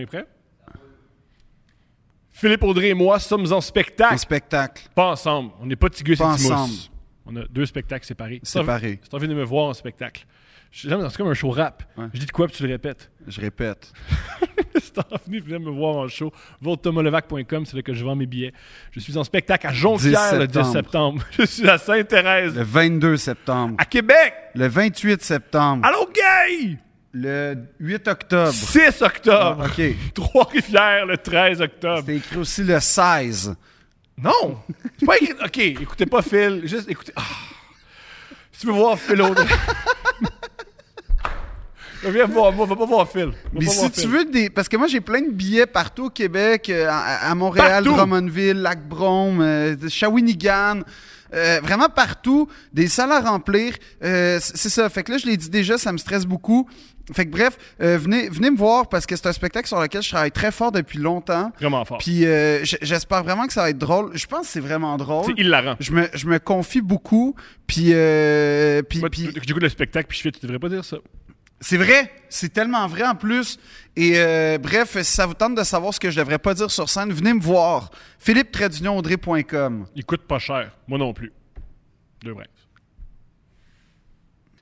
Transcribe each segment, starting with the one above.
Est prêt? Philippe Audrey et moi sommes en spectacle. Spectacle. Pas ensemble. On n'est pas Tigus et ensemble. On a deux spectacles séparés. Séparés. Si t'as envie de me voir en spectacle. J'aime, c'est comme un show rap. Ouais. Je dis de quoi, puis tu le répètes. Je répète. si t'as envie de venir me voir en show, va au thomaslevac.com, c'est là que je vends mes billets. Je suis en spectacle à Jonquière 10 le 10 septembre. Je suis à Sainte-Thérèse, Le 22 septembre. à Québec. Le 28 septembre. Allô, gay! Le 8 octobre. 6 octobre. Ah, OK. Trois-Rivières le 13 octobre. C'était écrit aussi le 16. Non! C'est pas écrit. Ok, écoutez pas Phil. Juste écoutez. Ah. Si tu veux voir Phil Audrey. Viens voir moi, va pas voir Phil. Va Mais si voir tu Phil. veux des. Parce que moi, j'ai plein de billets partout au Québec, euh, à, à Montréal, Partout. Drummondville, Lac-Brome, euh, Shawinigan. euh, vraiment partout, des salles à remplir. Euh, c'est ça. Fait que là, je l'ai dit déjà, ça me stresse beaucoup. Fait que bref, euh, venez, venez me voir parce que c'est un spectacle sur lequel je travaille très fort depuis longtemps. Vraiment fort. Puis euh, j'espère vraiment que ça va être drôle. Je pense que c'est vraiment drôle. C'est hilarant. Je me, je me confie beaucoup. Puis, euh, puis, Moi, puis- tu- J'écoute le spectacle, puis je fais, tu devrais pas dire ça. c'est vrai, c'est tellement vrai en plus. Et euh, bref, si ça vous tente de savoir ce que je devrais pas dire sur scène, venez me voir. philippe-audrey.com. Il coûte pas cher. Moi non plus. Deux vrais.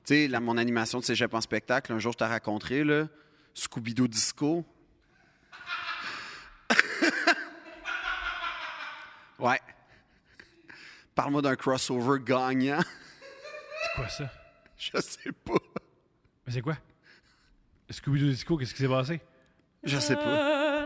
Tu sais, mon animation de cégep en spectacle, un jour je t'ai raconté, là, Scooby-Doo Disco. ouais. Parle-moi d'un crossover gagnant. C'est quoi ça? je sais pas. Mais c'est quoi? Scooby-Doo Disco, qu'est-ce qui s'est passé? Je sais pas.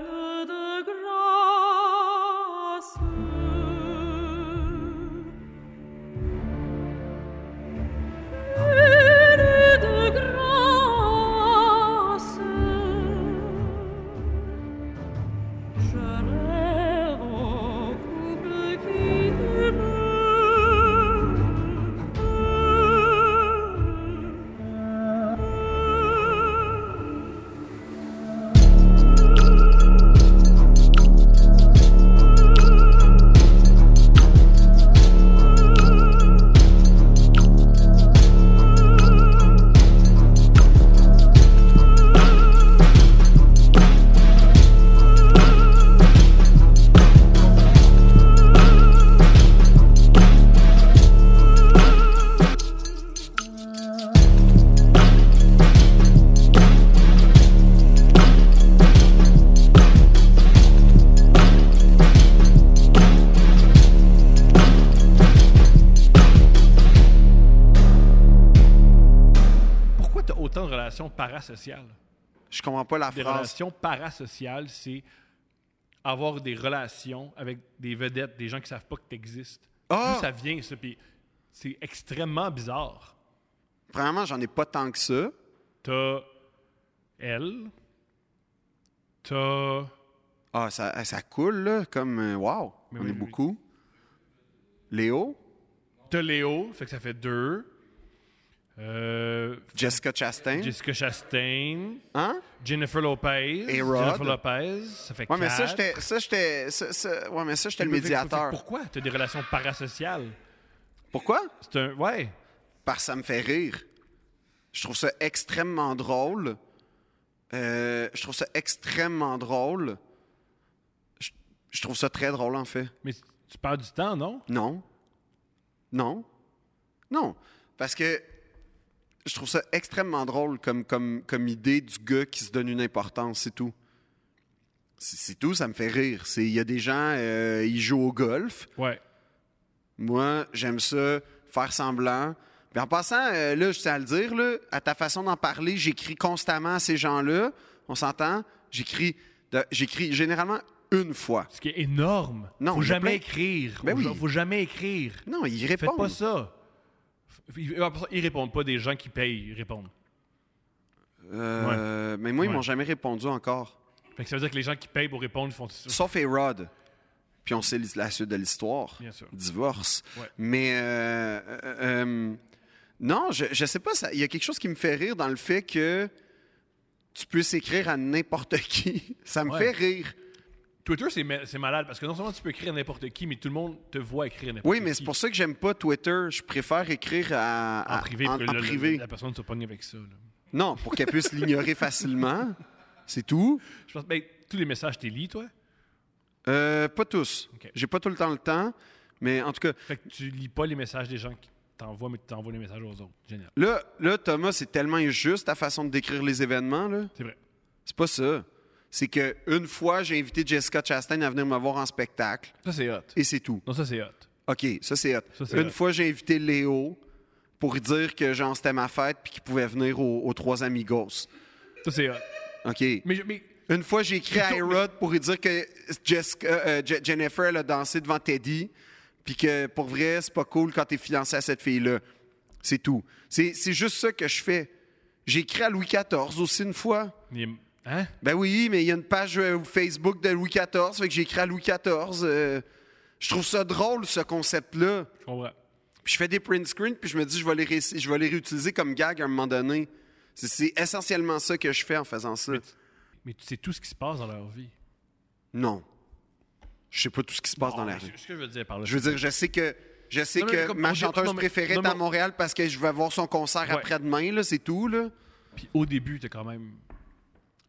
Parasociales? Je comprends pas la Des phrase. relations parasociales, c'est avoir des relations avec des vedettes, des gens qui savent pas que t'existes. Ah! D'où ça vient, ça? Puis c'est extrêmement bizarre. Vraiment, j'en ai pas tant que ça. T'as elle, t'as Ah, ça, ça coule, là, comme. euh, Wow, Mais on oui, est oui. beaucoup. Léo, t'as Léo, fait que ça fait deux. Euh, Jessica Chastain? Jessica Chastain, Hein? Jennifer Lopez, Et Rod? Jennifer Lopez, ça fait Ouais, mais ça, quatre. j'étais. Ça, j'étais. ça- ça- Ouais, mais ça, j'étais le médiateur. Pourquoi? T'as des relations parasociales? Pourquoi? C'est un... Ouais. Parce que ça me fait rire. Je trouve ça extrêmement drôle. Euh, je trouve ça extrêmement drôle. Je, je trouve ça très drôle, en fait. Mais tu perds du temps, non? Non. Non. Non. Parce que je trouve ça extrêmement drôle comme, comme, comme idée du gars qui se donne une importance, c'est tout. C'est tout, ça me fait rire. Il y a des gens, euh, ils jouent au golf. Ouais. Moi, j'aime ça, faire semblant. Puis en passant, euh, là, je tiens à le dire, là, à ta façon d'en parler, j'écris constamment à ces gens-là. On s'entend? J'écris, j'écris généralement une fois. Ce qui est énorme. Non, faut jamais plein- écrire. Ben oui. faut jamais écrire. Non, ils Faites répondent. pas ça. Ils, ils répondent pas des gens qui payent, ils répondent. Euh, Mais moi, ils Ouais. m'ont jamais répondu encore. Fait que ça veut dire que les gens qui payent pour répondre ils font ça. Sauf A-Rod. Puis on sait la suite de l'histoire. Bien sûr. Divorce. Ouais. Mais euh, euh, non, je, je sais pas. Il y a quelque chose qui me fait rire dans le fait que tu peux s'écrire à n'importe qui. Ça me fait rire. Twitter, c'est ma- c'est malade parce que non seulement tu peux écrire à n'importe qui, mais tout le monde te voit écrire à n'importe Oui, qui. mais c'est pour ça que j'aime pas Twitter. Je préfère écrire à, En à- privé, en- pour que en le- le- privé. la personne se pogne avec ça. là. Non, pour qu'elle puisse l'ignorer facilement. C'est tout. Je pense, ben, tous les messages, t'es lis, toi? Euh, pas tous. Ok. J'ai pas tout le temps le temps, mais en tout cas, Fait que tu lis pas les messages des gens qui t'envoient, mais tu t'envoies les messages aux autres. Génial. là, là Thomas, c'est tellement injuste ta façon de décrire les événements. Là. C'est vrai. C'est pas ça. C'est que une fois, j'ai invité Jessica Chastain à venir me voir en spectacle, Ça, c'est hot. et c'est tout. Non, ça, c'est hot. OK, ça c'est hot. Ça, Une hot. fois, j'ai invité Léo pour lui dire que genre c'était ma fête puis qu'il pouvait venir aux, aux trois amigos. Ça, c'est hot. OK. Mais, Une fois, j'ai écrit à Hérode pour lui dire que Jessica- euh, Je- Jennifer elle a dansé devant Teddy, puis que pour vrai, c'est pas cool quand t'es fiancé à cette fille-là. C'est tout. C'est c'est juste ça que je fais. J'ai écrit à Louis XIV aussi une fois. il est- Hein? Ben oui, mais il y a une page euh, Facebook de Louis XIV, fait que j'ai écrit à Louis XIV. euh, je trouve ça drôle, ce concept-là. Je comprends. Puis je fais des print screens, puis je me dis, je vais les, ré- je vais les réutiliser comme gag à un moment donné. C'est- C'est essentiellement ça que je fais en faisant ça. Mais tu sais tout ce qui se passe dans leur vie? Non. Je sais pas tout ce qui se passe dans la rue. Ce que je veux dire par là. Je veux dire, je sais que je sais Non, que comme- ma chanteuse non, mais- préférée non, est à Montréal parce que je vais voir son concert Ouais. après-demain, là, c'est tout, là. Puis au début, t'es quand même.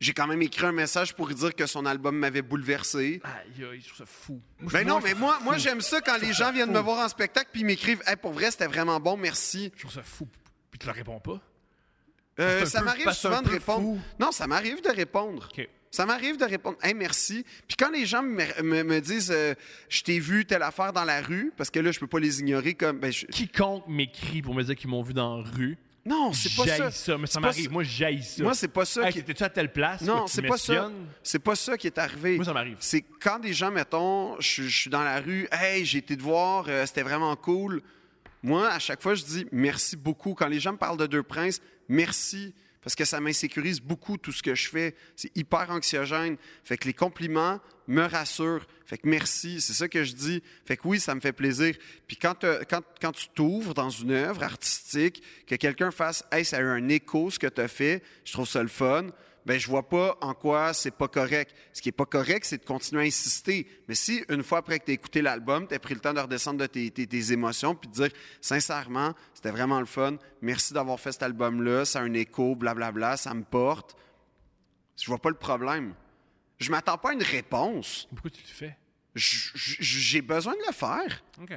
J'ai quand même écrit un message pour lui dire que son album m'avait bouleversé. Aïe, aïe, je trouve ça fou. Moi, Ben non, mais moi, moi j'aime ça quand les gens viennent me voir en spectacle puis ils m'écrivent hey, pour vrai, c'était vraiment bon, merci. Je trouve ça fou. Puis tu leur réponds pas? Euh, ça m'arrive souvent de répondre. fou. Non, ça m'arrive de répondre. Ça m'arrive de répondre Hey, merci. Puis quand les gens me, me- me disent euh, Je t'ai vu telle affaire dans la rue, parce que là, je peux pas les ignorer comme. Ben, je- Quiconque m'écrit pour me dire qu'ils m'ont vu dans la rue, Non, c'est pas ça. ça. Mais ça m'arrive. Moi, j'haïs ça. Moi, c'est pas ça Hey, qui- t'étais-tu à telle place? Non, c'est pas ça. C'est pas ça qui est arrivé. Moi, ça m'arrive. C'est quand des gens, mettons, je, je suis dans la rue, hey, j'ai été te voir, euh, c'était vraiment cool. Moi, à chaque fois, je dis merci beaucoup. Quand les gens me parlent de Deux Princes, merci. Parce que ça m'insécurise beaucoup tout ce que je fais. C'est hyper anxiogène. Fait que les compliments me rassurent. Fait que merci. C'est ça que je dis. Fait que oui, ça me fait plaisir. Puis quand, quand, quand tu t'ouvres dans une œuvre artistique, que quelqu'un fasse Hey, ça a eu un écho ce que tu as fait, je trouve ça le fun ben je vois pas en quoi c'est pas correct. Ce qui est pas correct, c'est de continuer à insister. Mais si une fois après que tu as écouté l'album, tu as pris le temps de redescendre de tes, tes- tes émotions puis de dire sincèrement, c'était vraiment le fun. Merci d'avoir fait cet album-là, ça a un écho, blablabla, ça me porte. Je vois pas le problème. Je m'attends pas à une réponse. Pourquoi tu le fais? J'ai besoin de le faire. OK.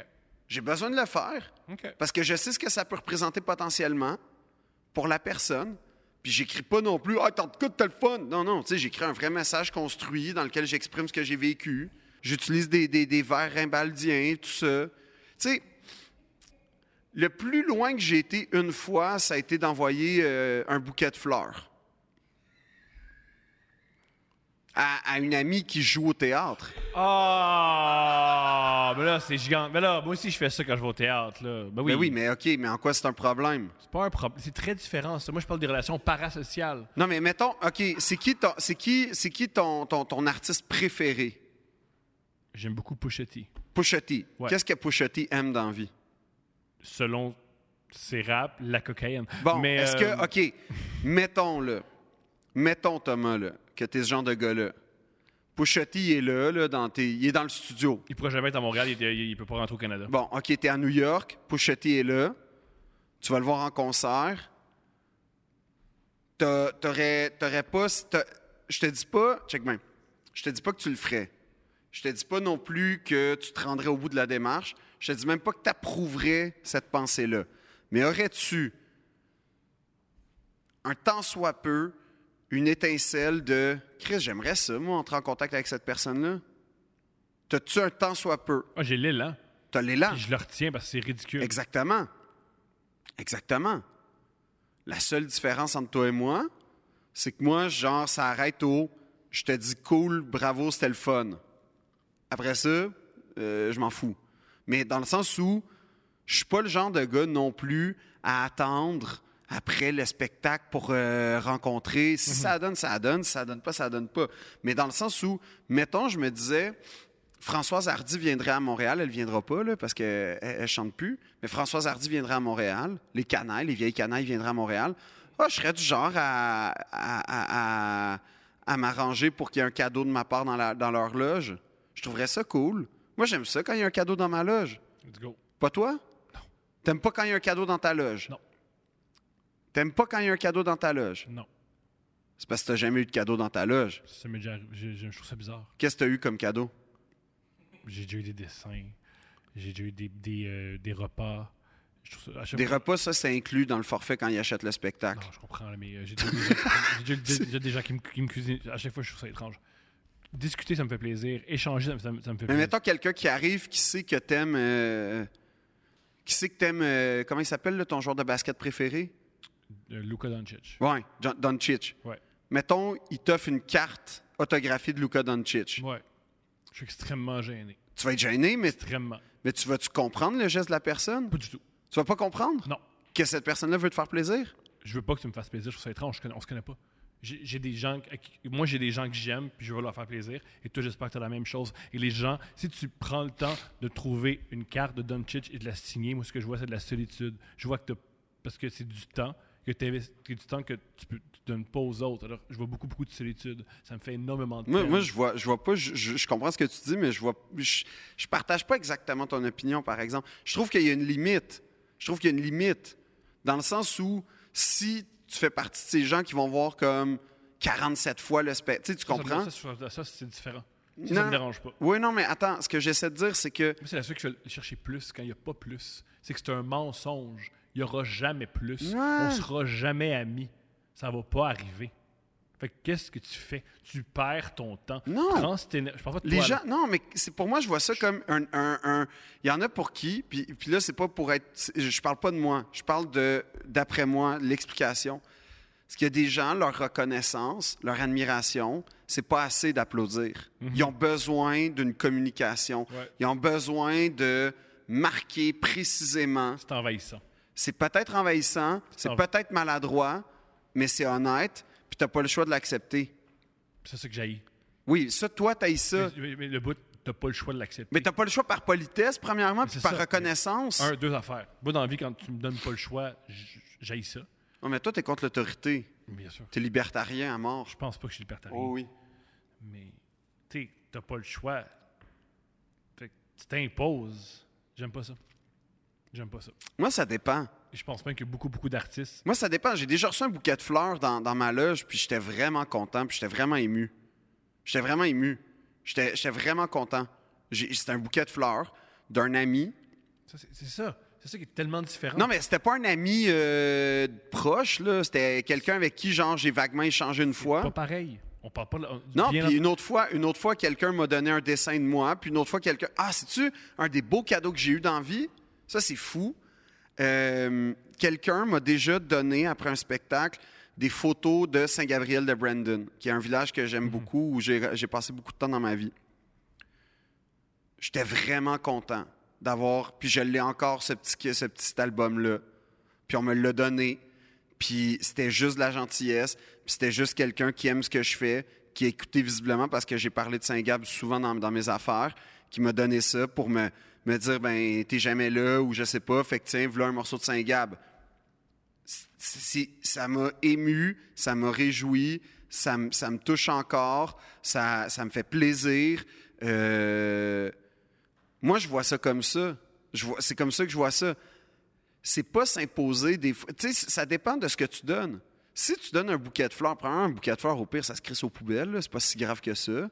J'ai besoin de le faire. Parce que je sais ce que ça peut représenter potentiellement pour la personne. Puis j'écris pas non plus Ah, t'en tout t'as le fun. Non, non, tu sais, j'écris un vrai message construit dans lequel j'exprime ce que j'ai vécu. J'utilise des, des, des vers rimbaldiens, tout ça. Tu sais, le plus loin que j'ai été une fois, ça a été d'envoyer euh, un bouquet de fleurs à, à une amie qui joue au théâtre. Ah, mais là, c'est gigant. Mais là, moi aussi, je fais ça quand je vais au théâtre. Là. Ben oui. Ben oui, mais OK, mais en quoi c'est un problème? C'est pas un problème. C'est très différent, ça. Moi, je parle des relations parasociales. Non, mais mettons, OK, c'est qui, ton, c'est qui, c'est qui ton, ton, ton artiste préféré? J'aime beaucoup T. Ouais. Qu'est-ce que Pusha T aime dans la vie? Selon ses raps, la cocaïne. Bon, mais, est-ce euh, que, OK, mettons, là, mettons, Thomas, là, que t'es ce genre de gars-là. Il est là, là, dans tes, il est dans le studio. Il pourrait jamais être à Montréal, il, il peut pas rentrer au Canada. Bon, OK, t'es à New York, T est là, tu vas le voir en concert. T'aurais t'aurais pas... Je te dis pas... Check bien. Je te dis pas que tu le ferais. Je te dis pas non plus que tu te rendrais au bout de la démarche. Je te dis même pas que tu approuverais cette pensée-là. Mais aurais-tu, un tant soit peu, une étincelle de Chris, j'aimerais ça, moi, entrer en contact avec cette personne-là? T'as-tu un tant soit peu? Ah, j'ai l'élan. T'as l'élan. Puis je le retiens parce que c'est ridicule. Exactement. Exactement. La seule différence entre toi et moi, c'est que moi, genre, ça arrête au je te dis cool, bravo, c'était le fun. Après ça, euh, je m'en fous. Mais dans le sens où je suis pas le genre de gars non plus à attendre après le spectacle pour euh, rencontrer. Si ça donne, ça donne. Si ça donne pas, ça donne pas. Mais dans le sens où, mettons, je me disais, Françoise Hardy viendrait à Montréal. Elle viendra pas, là, parce qu'elle elle chante plus. Mais Françoise Hardy viendrait à Montréal. Les canailles, les vieilles canailles viendraient à Montréal. Ah, je serais du genre à, à, à- à- à m'arranger pour qu'il y ait un cadeau de ma part dans, la- dans leur loge. Je trouverais ça cool. Moi, j'aime ça quand il y a un cadeau dans ma loge. Let's go. Pas toi? Non. T'aimes pas quand il y a un cadeau dans ta loge? Non. T'aimes pas quand il y a un cadeau dans ta loge? Non. C'est parce que t'as jamais eu de cadeau dans ta loge. Ça m'est déjà arrivé. J'ai- j'ai- Je trouve ça bizarre. Qu'est-ce que t'as eu comme cadeau? J'ai déjà eu des dessins. J'ai déjà eu des, des, euh, des repas. Je trouve ça, à chaque Des fois- repas, ça, c'est inclus dans le forfait quand ils achètent le Non, spectacle. je comprends, là, mais euh, j'ai déjà, des gens- j'ai déjà- déjà des gens qui me, qui me cuisinent. À chaque fois, je trouve ça étrange. Discuter, ça me fait plaisir. Échanger, ça, me- ça me ça me fait Mais plaisir. mettons quelqu'un qui arrive, qui sait que t'aimes... euh, qui sait que t'aimes... euh, comment il s'appelle, là, ton joueur de basket préféré? Euh, Luka Doncic. John- Doncic. Ouais. Mettons, il t'offre une carte autographiée de Luka Doncic. Ouais. Je suis extrêmement gêné. Tu vas être gêné, mais, Extrêmement. mais tu vas-tu comprendre le geste de la personne? Pas du tout. Tu vas pas comprendre? Non. que cette personne-là veut te faire plaisir? Je veux pas que tu me fasses plaisir. Je trouve ça étrange. On se connaît pas. J'ai des gens, moi j'ai des gens que j'aime, puis je veux leur faire plaisir. Et toi, j'espère que tu as la même chose. Et les gens, si tu prends le temps de trouver une carte de Doncic et de la signer, moi ce que je vois, c'est de la solitude. Je vois que parce que c'est du temps que tu du temps que tu peux tu donnes pas aux autres. Alors, je vois beaucoup, beaucoup de solitude. Ça me fait énormément de Moi, peine. moi, je vois, je vois pas, je, comprends ce que tu dis, mais je vois, je, je partage pas exactement ton opinion, par exemple. Je trouve qu'il y a une limite. Je trouve qu'il y a une limite. Dans le sens où, si tu fais partie de ces gens qui vont voir comme 47 fois le spectacle, tu sais, comprends? Ça, ça, ça, c'est différent. Ça, Non. ça me dérange pas. Oui, non, mais attends, ce que j'essaie de dire, c'est que c'est la seule que je vais chercher plus quand il n'y a pas plus. C'est que c'est un mensonge. Il n'y aura jamais plus. Ouais. On sera jamais amis. Ça va pas arriver. Fait que qu'est-ce que tu fais? Tu perds ton temps. Non. Prends Je parle pas de Les toi, gens, là. non, mais c'est pour moi, je vois ça comme un, un- un- il y en a pour qui, puis, puis là, c'est pas pour être, je parle pas de moi, je parle de, d'après moi, l'explication. Parce qu'il y a des gens, leur reconnaissance, leur admiration, c'est pas assez d'applaudir. Ils ont besoin d'une communication. Mhm. Ouais. Ils ont besoin de marquer précisément. C'est envahissant. C'est peut-être envahissant, c'est en- peut-être maladroit, mais c'est honnête, puis t'as pas le choix de l'accepter. C'est ça que j'ai. Oui, ça, toi, t'as ça. Mais, mais- mais le bout, t'as pas le choix de l'accepter. Mais t'as pas le choix par politesse, premièrement, puis par ça. reconnaissance. Un, deux affaires. Moi, dans la vie, quand tu me donnes pas le choix, j'ai ça. Non, mais toi, t'es contre l'autorité. Bien sûr. T'es libertarien à mort. Je pense pas que je suis libertarien. Oh oui. Mais, tu t'as pas le choix. Fait que tu t'imposes. J'aime pas ça. J'aime pas ça. Moi, ça dépend. Je pense même que beaucoup, beaucoup d'artistes. Moi, ça dépend. J'ai déjà reçu un bouquet de fleurs dans, dans ma loge, puis j'étais vraiment content, puis j'étais vraiment ému. J'étais vraiment ému. J'étais vraiment content. C'était un bouquet de fleurs d'un ami. C'est ça. C'est ça qui est tellement différent. Non, mais c'était pas un ami euh, proche, là. C'était quelqu'un avec qui, genre, j'ai vaguement échangé une fois. pas pareil. On parle pas. Non, puis une autre fois, une autre fois, quelqu'un m'a donné un dessin de moi, puis une autre fois, quelqu'un. Ah, c'est-tu un des beaux cadeaux que j'ai eu dans la vie? Ça, c'est fou. Euh, quelqu'un m'a déjà donné, après un spectacle, des photos de Saint-Gabriel de Brandon, qui est un village que j'aime beaucoup, où j'ai j'ai passé beaucoup de temps dans ma vie. J'étais vraiment content d'avoir, puis je l'ai encore, ce petit, ce petit album-là. Puis on me l'a donné. Puis c'était juste de la gentillesse. Puis c'était juste quelqu'un qui aime ce que je fais, qui a écouté visiblement parce que j'ai parlé de Saint-Gab souvent dans, dans mes affaires, qui m'a donné ça pour me, me dire, ben, t'es jamais là ou je sais pas, fait que tiens, voilà un morceau de Saint-Gab. Ça m'a ému, ça m'a réjoui, ça, me- touche encore, ça, me fait plaisir. Euh, moi, je vois ça comme ça. C'est comme ça que je vois ça c'est pas s'imposer des fois. Tu sais, ça dépend de ce que tu donnes. Si tu donnes un bouquet de fleurs, premièrement, un bouquet de fleurs, au pire, ça se crisse aux poubelles, c'est pas si grave que ça.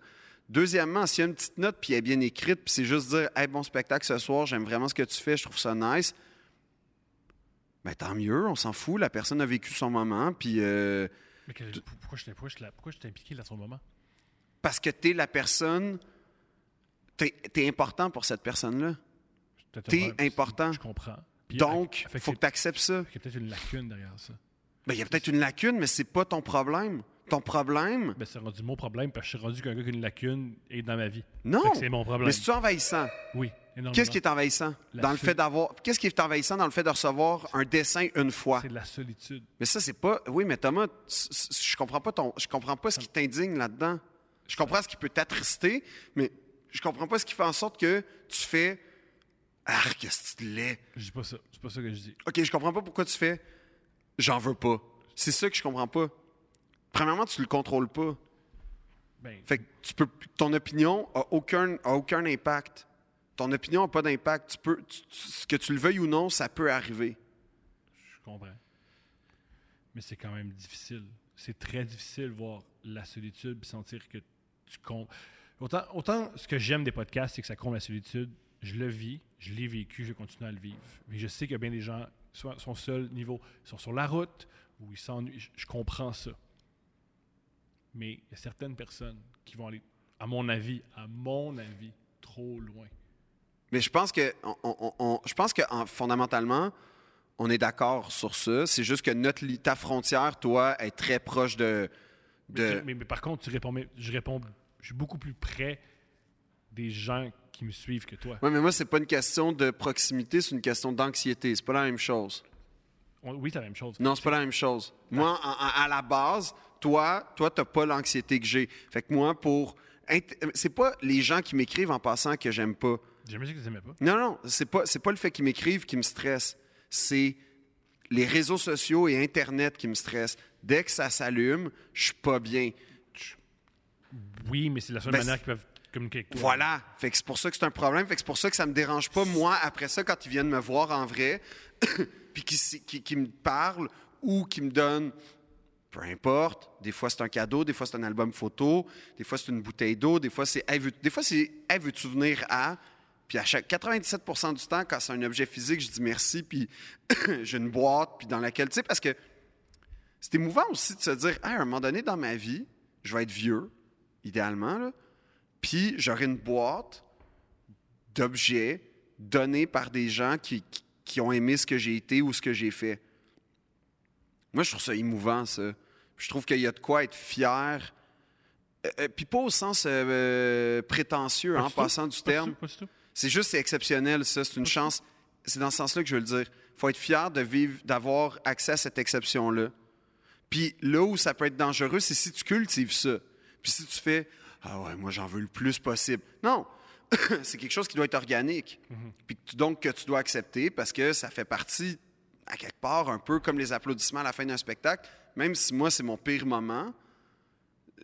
Deuxièmement, s'il y a une petite note puis elle est bien écrite, puis c'est juste dire Hey, bon spectacle ce soir, j'aime vraiment ce que tu fais, je trouve ça nice. Ben tant mieux, on s'en fout, la personne a vécu son moment, puis euh, Mais que- pourquoi je t'ai impliqué dans son moment? parce que t'es la personne, t'es es important pour cette personne-là. T'es un- important. Je comprends. Puis, Donc, que faut que tu acceptes ça. Il y a peut-être une lacune derrière ça. Ben, il y a peut-être une lacune, mais c'est pas ton problème. Ton problème, Ben, c'est rendu mon problème parce que je suis rendu qu'un gars qui a une lacune est dans ma vie. non. C'est mon problème. Mais c'est envahissant? Oui, énormément. Qu'est-ce qui est envahissant? La dans le fait d'avoir Qu'est-ce qui est envahissant dans le fait de recevoir un dessin une fois? C'est de la solitude. Mais ça c'est pas Oui, mais Thomas, je comprends pas ton je comprends pas ce qui t'indigne là-dedans. Je comprends ce qui peut t'attrister, mais je comprends pas ce qui fait en sorte que tu fais ah qu'est-ce que tu l'es? Je dis pas ça. C'est pas ça que je dis. OK, je comprends pas pourquoi tu fais j'en veux pas. C'est ça que je comprends pas. Premièrement, tu le contrôles pas. Ben, Fait que tu peux, ton opinion a aucun, a aucun impact. Ton opinion n'a pas d'impact. Tu peux, tu- que tu le veuilles ou non, ça peut arriver. je comprends. Mais c'est quand même difficile. c'est très difficile de voir la solitude et sentir que tu comptes. Autant, autant ce que j'aime des podcasts, c'est que ça comble la solitude. Je le vis, je l'ai vécu, je vais continuer à le vivre. Mais je sais que bien des gens soit sont seuls niveau, ils sont sur la route ou ils s'ennuient. Je, je comprends ça. Mais il y a certaines personnes qui vont aller, à mon avis, à mon avis, trop loin. Mais je pense que, on- on- on- je pense que en- fondamentalement, on est d'accord sur ça. C'est juste que notre, ta frontière, toi, est très proche de. Mais, de... tu- mais- mais par contre, tu réponds, mais je réponds, je suis beaucoup plus près des gens qui me suivent que toi. Ouais, mais moi, c'est pas une question de proximité, c'est une question d'anxiété. C'est pas la même chose. Oui, c'est la même chose. Non, c'est pas la même chose. Moi, à la base, toi, toi, t'as pas l'anxiété que j'ai. Fait que moi, pour. C'est pas les gens qui m'écrivent en passant que j'aime pas. J'aimais que tu n'aimais pas. Non, non, c'est pas, c'est pas le fait qu'ils m'écrivent qui me stresse. C'est les réseaux sociaux et Internet qui me stressent. Dès que ça s'allume, je suis pas bien. Oui, mais c'est la seule Ben, manière qu'ils peuvent communiquer avec toi. Voilà. Fait que c'est pour ça que c'est un problème. Fait que c'est pour ça que ça me dérange pas, moi, après ça, quand ils viennent me voir en vrai, puis qu'ils qu'ils- qu'ils me parlent ou qu'ils me donnent, peu importe, des fois c'est un cadeau, des fois c'est un album photo, des fois c'est une bouteille d'eau, des fois c'est, hey, des fois c'est, hey, veux-tu venir à, puis à chaque 97% du temps, quand c'est un objet physique, je dis merci, puis j'ai une boîte, puis dans laquelle, tu sais, parce que c'est émouvant aussi de se dire, Hey, à un moment donné dans ma vie, je vais être vieux, idéalement, là, puis j'aurai une boîte d'objets donnés par des gens qui- qui ont aimé ce que j'ai été ou ce que j'ai fait. Moi, je trouve ça émouvant, ça. Je trouve qu'il y a de quoi être fier. Euh, euh, puis pas au sens euh, prétentieux, en tout. passant du terme. C'est juste, c'est exceptionnel, ça. C'est une chance. C'est dans ce sens-là que je veux le dire. Il faut être fier de vivre, d'avoir accès à cette exception-là. Puis là où ça peut être dangereux, c'est si tu cultives ça. Puis si tu fais Ah ouais, moi j'en veux le plus possible. Non, c'est quelque chose qui doit être organique. Puis que tu- donc que tu dois accepter parce que ça fait partie, à quelque part, un peu comme les applaudissements à la fin d'un spectacle. Même si moi, c'est mon pire moment,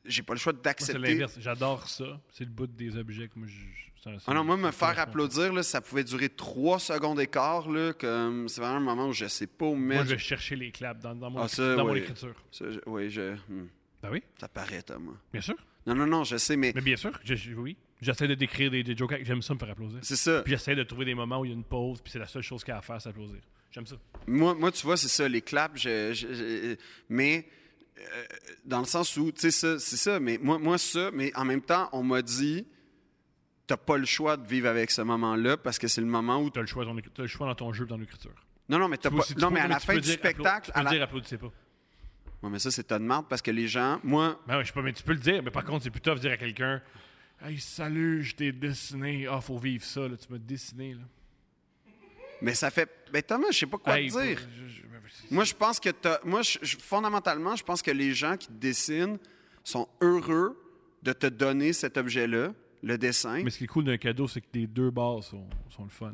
j'ai pas le choix Moi, c'est d'accepter. l'inverse. J'adore ça. C'est le bout des objets que moi, je. c'est Ah non, moi, me faire applaudir, là, ça pouvait durer trois secondes et quart. Là, comme, c'est vraiment un moment où je sais pas où Moi, mettre. je vais chercher les claps dans, dans mon, Ah, ça, dans mon écriture. Je- oui, je, hmm, Ben oui, ça paraît, Thomas. bien sûr. Non, non, non, je sais, mais Mais bien sûr, je- oui. J'essaie de décrire des, des jokes. J'aime ça me faire applaudir. c'est ça. Puis j'essaie de trouver des moments où il y a une pause, puis c'est la seule chose qu'il y a à faire, c'est applaudir. J'aime ça. Moi, moi, tu vois, c'est ça, les claps, je, je- je- mais euh, dans le sens où, tu sais, ça, c'est ça, mais moi, moi, ça, mais en même temps, on m'a dit, t'as pas le choix de vivre avec ce moment-là parce que c'est le moment où. Tu as le choix, dans l'écri- t'as le choix dans ton jeu, dans l'écriture. Non, non, mais t'as pas. tu Non, mais à la fin du spectacle, Tu peux à dire applaudissez pas. Ouais, mais ça, c'est tas de marde parce que les gens, moi, Ben oui, je sais pas, mais tu peux le dire. Mais par contre, c'est tough de dire à quelqu'un Hey, salut, je t'ai dessiné. Ah, faut vivre ça, là. Tu m'as dessiné, là. Mais ça fait. Ben, Thomas, je sais pas quoi Hey, te dire. je- je- je- Moi, je pense que t'as- moi, je- fondamentalement, je pense que les gens qui te dessinent sont heureux de te donner cet objet-là, le dessin. Mais ce qui est cool d'un cadeau, c'est que les deux bases sont, sont le fun.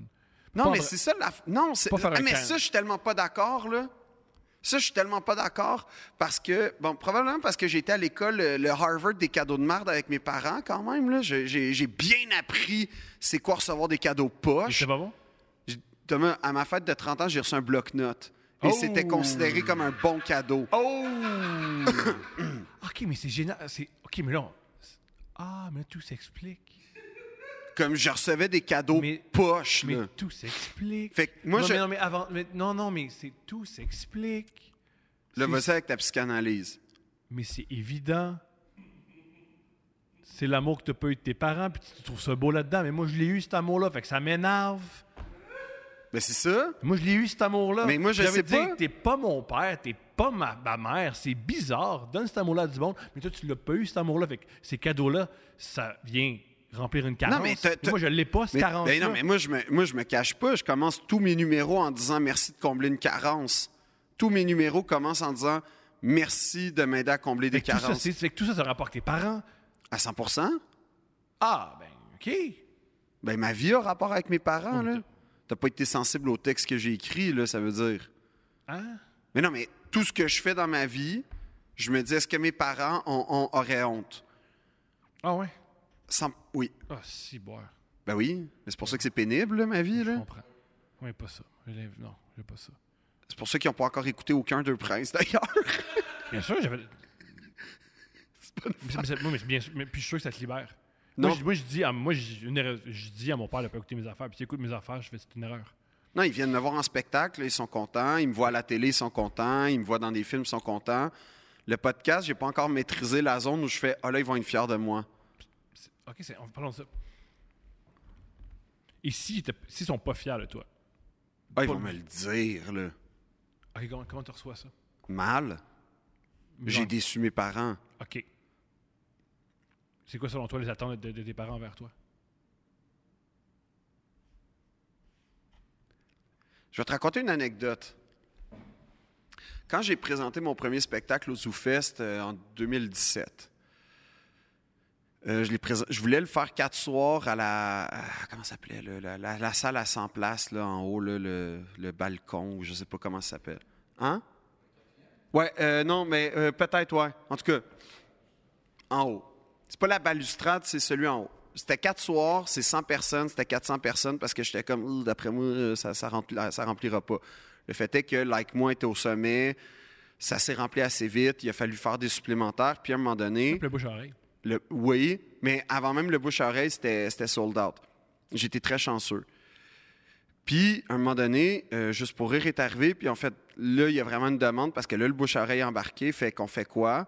non, pas mais c'est ça la. Non, c'est. Pas faire un Ah, mais ça, je suis tellement pas d'accord là. Ça, je suis tellement pas d'accord parce que, bon, probablement parce que j'étais à l'école, euh, le Harvard des cadeaux de merde avec mes parents quand même. Là. J'ai, j'ai- bien appris c'est quoi recevoir des cadeaux poches. C'est pas bon? Thomas, à ma fête de 30 ans, j'ai reçu un bloc-notes. Et Oh! c'était considéré comme un bon cadeau. Oh! ok, mais c'est génial. Ok, mais là. on- Ah, mais tout s'explique. Comme je recevais des cadeaux Mais- poches. Mais là. tout s'explique. Fait que moi, non, je- mais non, mais avant. mais non, non, mais c'est tout s'explique. Là, vas-y avec ta psychanalyse. Mais c'est évident. C'est l'amour que tu pas eu de tes parents, puis tu trouves ça beau là-dedans. Mais moi, je l'ai eu, cet amour-là, fait que ça m'énerve. Mais c'est ça. Moi, je l'ai eu, cet amour-là. Mais moi, je Ça sais pas. que t'es pas mon père, t'es pas ma, ma mère. C'est bizarre. Donne cet amour-là à du monde. Mais toi, tu l'as pas eu, cet amour-là. Fait que ces cadeaux-là, ça vient remplir une carence. mais t'as- t'as- moi, je l'ai pas, cette Mais, carence ben non, mais moi je, me, moi, je me cache pas. Je commence tous mes numéros en disant merci de combler une carence. Tous mes numéros commencent en disant merci de m'aider à combler des tout ça, carences. c'est, fait que tout ça, ça rapporte tes parents. À 100% Ah, ben, OK. Ben, ma vie a rapport avec mes parents. Là. Mais T'as pas été sensible au texte que j'ai écrit, là, ça veut dire. Hein? Mais non, mais tout ce que je fais dans ma vie, je me dis est-ce que mes parents ont- ont- auraient honte? Ah, ouais? Sans- Oui. Ah, si, boire. Ben oui. Mais c'est pour ça que c'est pénible, là, ma vie. Je Là. comprends. Oui, pas ça. Je Non, j'ai pas ça. C'est pour ça qu'ils n'ont pas encore écouté aucun d'eux princes, d'ailleurs. Bien sûr, j'avais. Mais c'est- mais c'est- oui, mais c'est bien sûr. Mais puis je suis sûr que ça te libère. Non. Moi, je, moi, je dis à, moi, je, une erreur- je dis à mon père de pas écouter mes affaires. Puis s'il écoute mes affaires, je fais c'est une erreur. Non, ils viennent me voir en spectacle, ils sont contents. Ils me voient à la télé, ils sont contents. Ils me voient dans des films, ils sont contents. Le podcast, j'ai pas encore maîtrisé la zone où je fais Ah là, ils vont être fiers de moi. Ok, c'est, on, parlons de ça. Et s'ils si s'ils sont pas fiers de toi, Ah, ils vont me le dire, là. ok, comment, comment tu reçois ça? Mal. J'ai déçu mes parents. Ok. C'est quoi selon toi les attentes de, tes parents envers toi? Je vais te raconter une anecdote. Quand j'ai présenté mon premier spectacle au ZooFest euh, en 2017, euh, je, voulais le faire quatre soirs à la. à- comment s'appelait? la, salle à 100 places, là, en haut, le, balcon, ou je sais pas comment ça s'appelle. Hein? Ouais, euh, non, mais euh, peut-être, ouais. En tout cas, en haut. C'est pas la balustrade, c'est celui en haut. C'était quatre soirs, c'est 100 personnes, c'était 400 personnes parce que j'étais comme, d'après moi, euh, ça, ça, rempli- ça remplira pas. Le fait est que, like moi, était au sommet, ça s'est rempli assez vite, il a fallu faire des supplémentaires, puis à un moment donné, Le bouche à oreille. le, oui, mais avant même le bouche à oreille, c'était c'était sold out. J'étais très chanceux. Puis, à un moment donné, euh, Juste pour rire est arrivé, puis en fait, là, il y a vraiment une demande parce que là, le bouche à oreille est embarqué, fait qu'on fait quoi?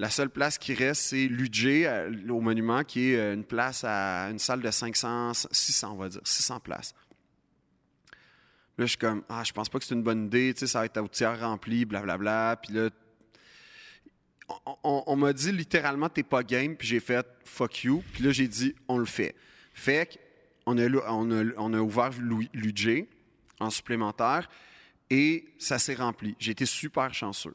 La seule place qui reste, c'est l'UJ euh, au monument, qui est euh, une place à une salle de 500, 600, on va dire, 600 places. Là, je suis comme, ah, je pense pas que c'est une bonne idée, tu sais, ça va être au tiers rempli, blablabla. Puis là, on, m'a dit littéralement, t'es pas game, puis j'ai fait fuck you. Puis là, j'ai dit, on le fait. Fait qu'on a, on a, a ouvert l'UJ en supplémentaire et ça s'est rempli. J'ai été super chanceux.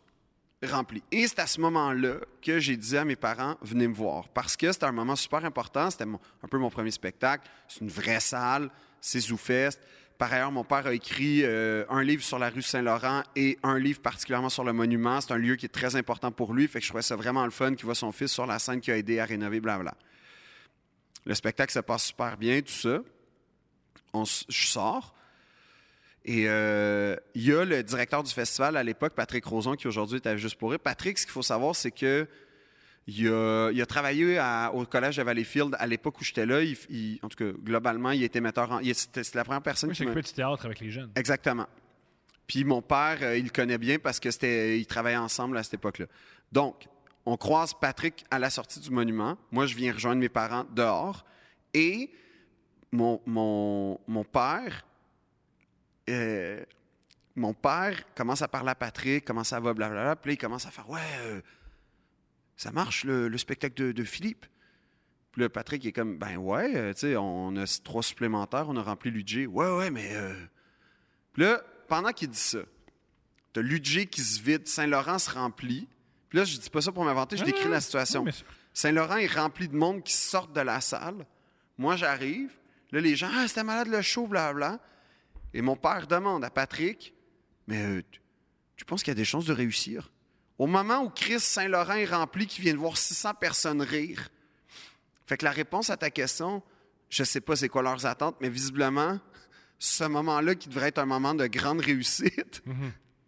Rempli. Et c'est à ce moment-là que j'ai dit à mes parents, venez me voir. Parce que c'était un moment super important. C'était un peu mon premier spectacle. C'est une vraie salle. C'est ZooFest. Par ailleurs, mon père a écrit euh, un livre sur la rue Saint-Laurent et un livre particulièrement sur le monument. C'est un lieu qui est très important pour lui. Fait que je trouvais ça vraiment le fun qu'il voit son fils sur la scène qui a aidé à rénover, blablabla. Le spectacle se passe super bien, tout ça. On je sors. Et euh, il y a le directeur du festival à l'époque, Patrick Roson, qui aujourd'hui est à Juste pour rire. Patrick, ce qu'il faut savoir, c'est que il a, il a travaillé à- au collège de Valleyfield à l'époque où j'étais là. Il- il- en tout cas, globalement, il était metteur en. C'était la première personne Moi, qui occupé du théâtre avec les jeunes. Exactement. Puis mon père, euh, il le connaît bien parce que c'était, ils travaillaient ensemble à cette époque-là. Donc, on croise Patrick à la sortie du monument. Moi, je viens rejoindre mes parents dehors. Et mon, mon, mon père, euh, mon père commence à parler à Patrick, comment ça va, blablabla. Puis là, il commence à faire Ouais, euh, ça marche le, le spectacle de, de Philippe. Puis là, Patrick il est comme Ben ouais, euh, tu sais, on a trois supplémentaires, on a rempli l'UG. Ouais, ouais, mais. euh, puis là, pendant qu'il dit ça, t'as l'UG qui se vide, Saint-Laurent se remplit. Puis là, je dis pas ça pour m'inventer, je Ah, décris la situation. Saint-Laurent est rempli de monde qui sortent de la salle. Moi, j'arrive. Là, les gens, ah, c'était malade le show, blablabla. Et mon père demande à Patrick, mais euh, tu, penses qu'il y a des chances de réussir? Au moment où Chris Saint-Laurent est rempli, qui vient de voir 600 personnes rire. Fait que la réponse à ta question, je sais pas c'est quoi leurs attentes, mais visiblement, ce moment-là, qui devrait être un moment de grande réussite,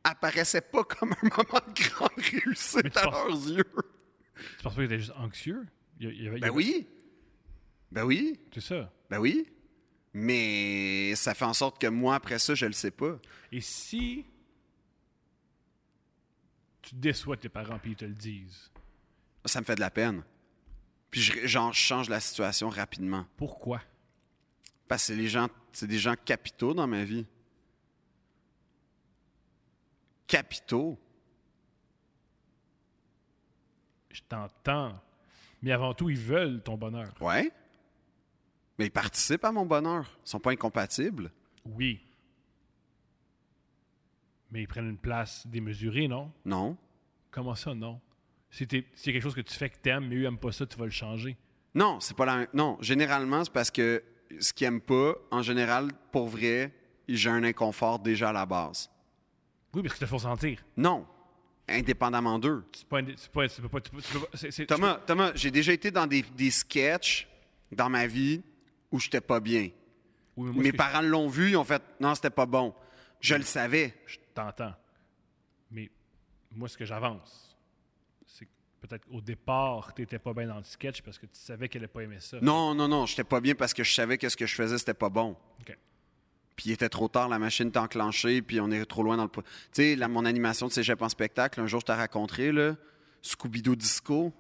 apparaissait pas comme un moment de grande réussite à penses- leurs yeux. Tu penses pas qu'il était juste anxieux? Il il il Ben oui. Ben oui. C'est ça. Ben oui. Mais ça fait en sorte que moi, après ça, je le sais pas. Et si tu déçois tes parents puis ils te le disent, Ça me fait de la peine. Puis je, genre, je change la situation rapidement. pourquoi? Parce que c'est les gens, c'est des gens capitaux dans ma vie. Capitaux. Je t'entends. Mais avant tout, ils veulent ton bonheur. Ouais. Mais ils participent à mon bonheur. Ils sont pas incompatibles. Oui. Mais ils prennent une place démesurée, non? Non. Comment ça, non? Si a quelque chose que tu fais que t'aimes, mais eux n'aiment pas ça, tu vas le changer. Non, c'est pas la même. Non, généralement, c'est parce que ce qu'ils aiment pas, en général, pour vrai, j'ai un inconfort déjà à la base. Oui, parce que te font sentir. Non. Indépendamment d'eux. C'est c'est c'est c'est- c'est- Thomas, Thomas, j'ai déjà été dans des, des sketchs dans ma vie où j'étais pas bien. Oui, mais moi, Mes parents l'ont vu, ils ont fait non, c'était pas bon. Je le savais. Je, t'entends. Mais moi, ce que j'avance, c'est que peut-être au départ, tu n'étais pas bien dans le sketch parce que tu savais qu'elle n'allait pas aimer ça. Non, non, non, j'étais pas bien parce que je savais que ce que je faisais, c'était pas bon. OK. Puis il était trop tard, la machine était enclenchée, puis on est trop loin dans le... Tu sais, mon animation de cégep en spectacle, un jour, je t'ai raconté, là, Scooby-Doo Disco.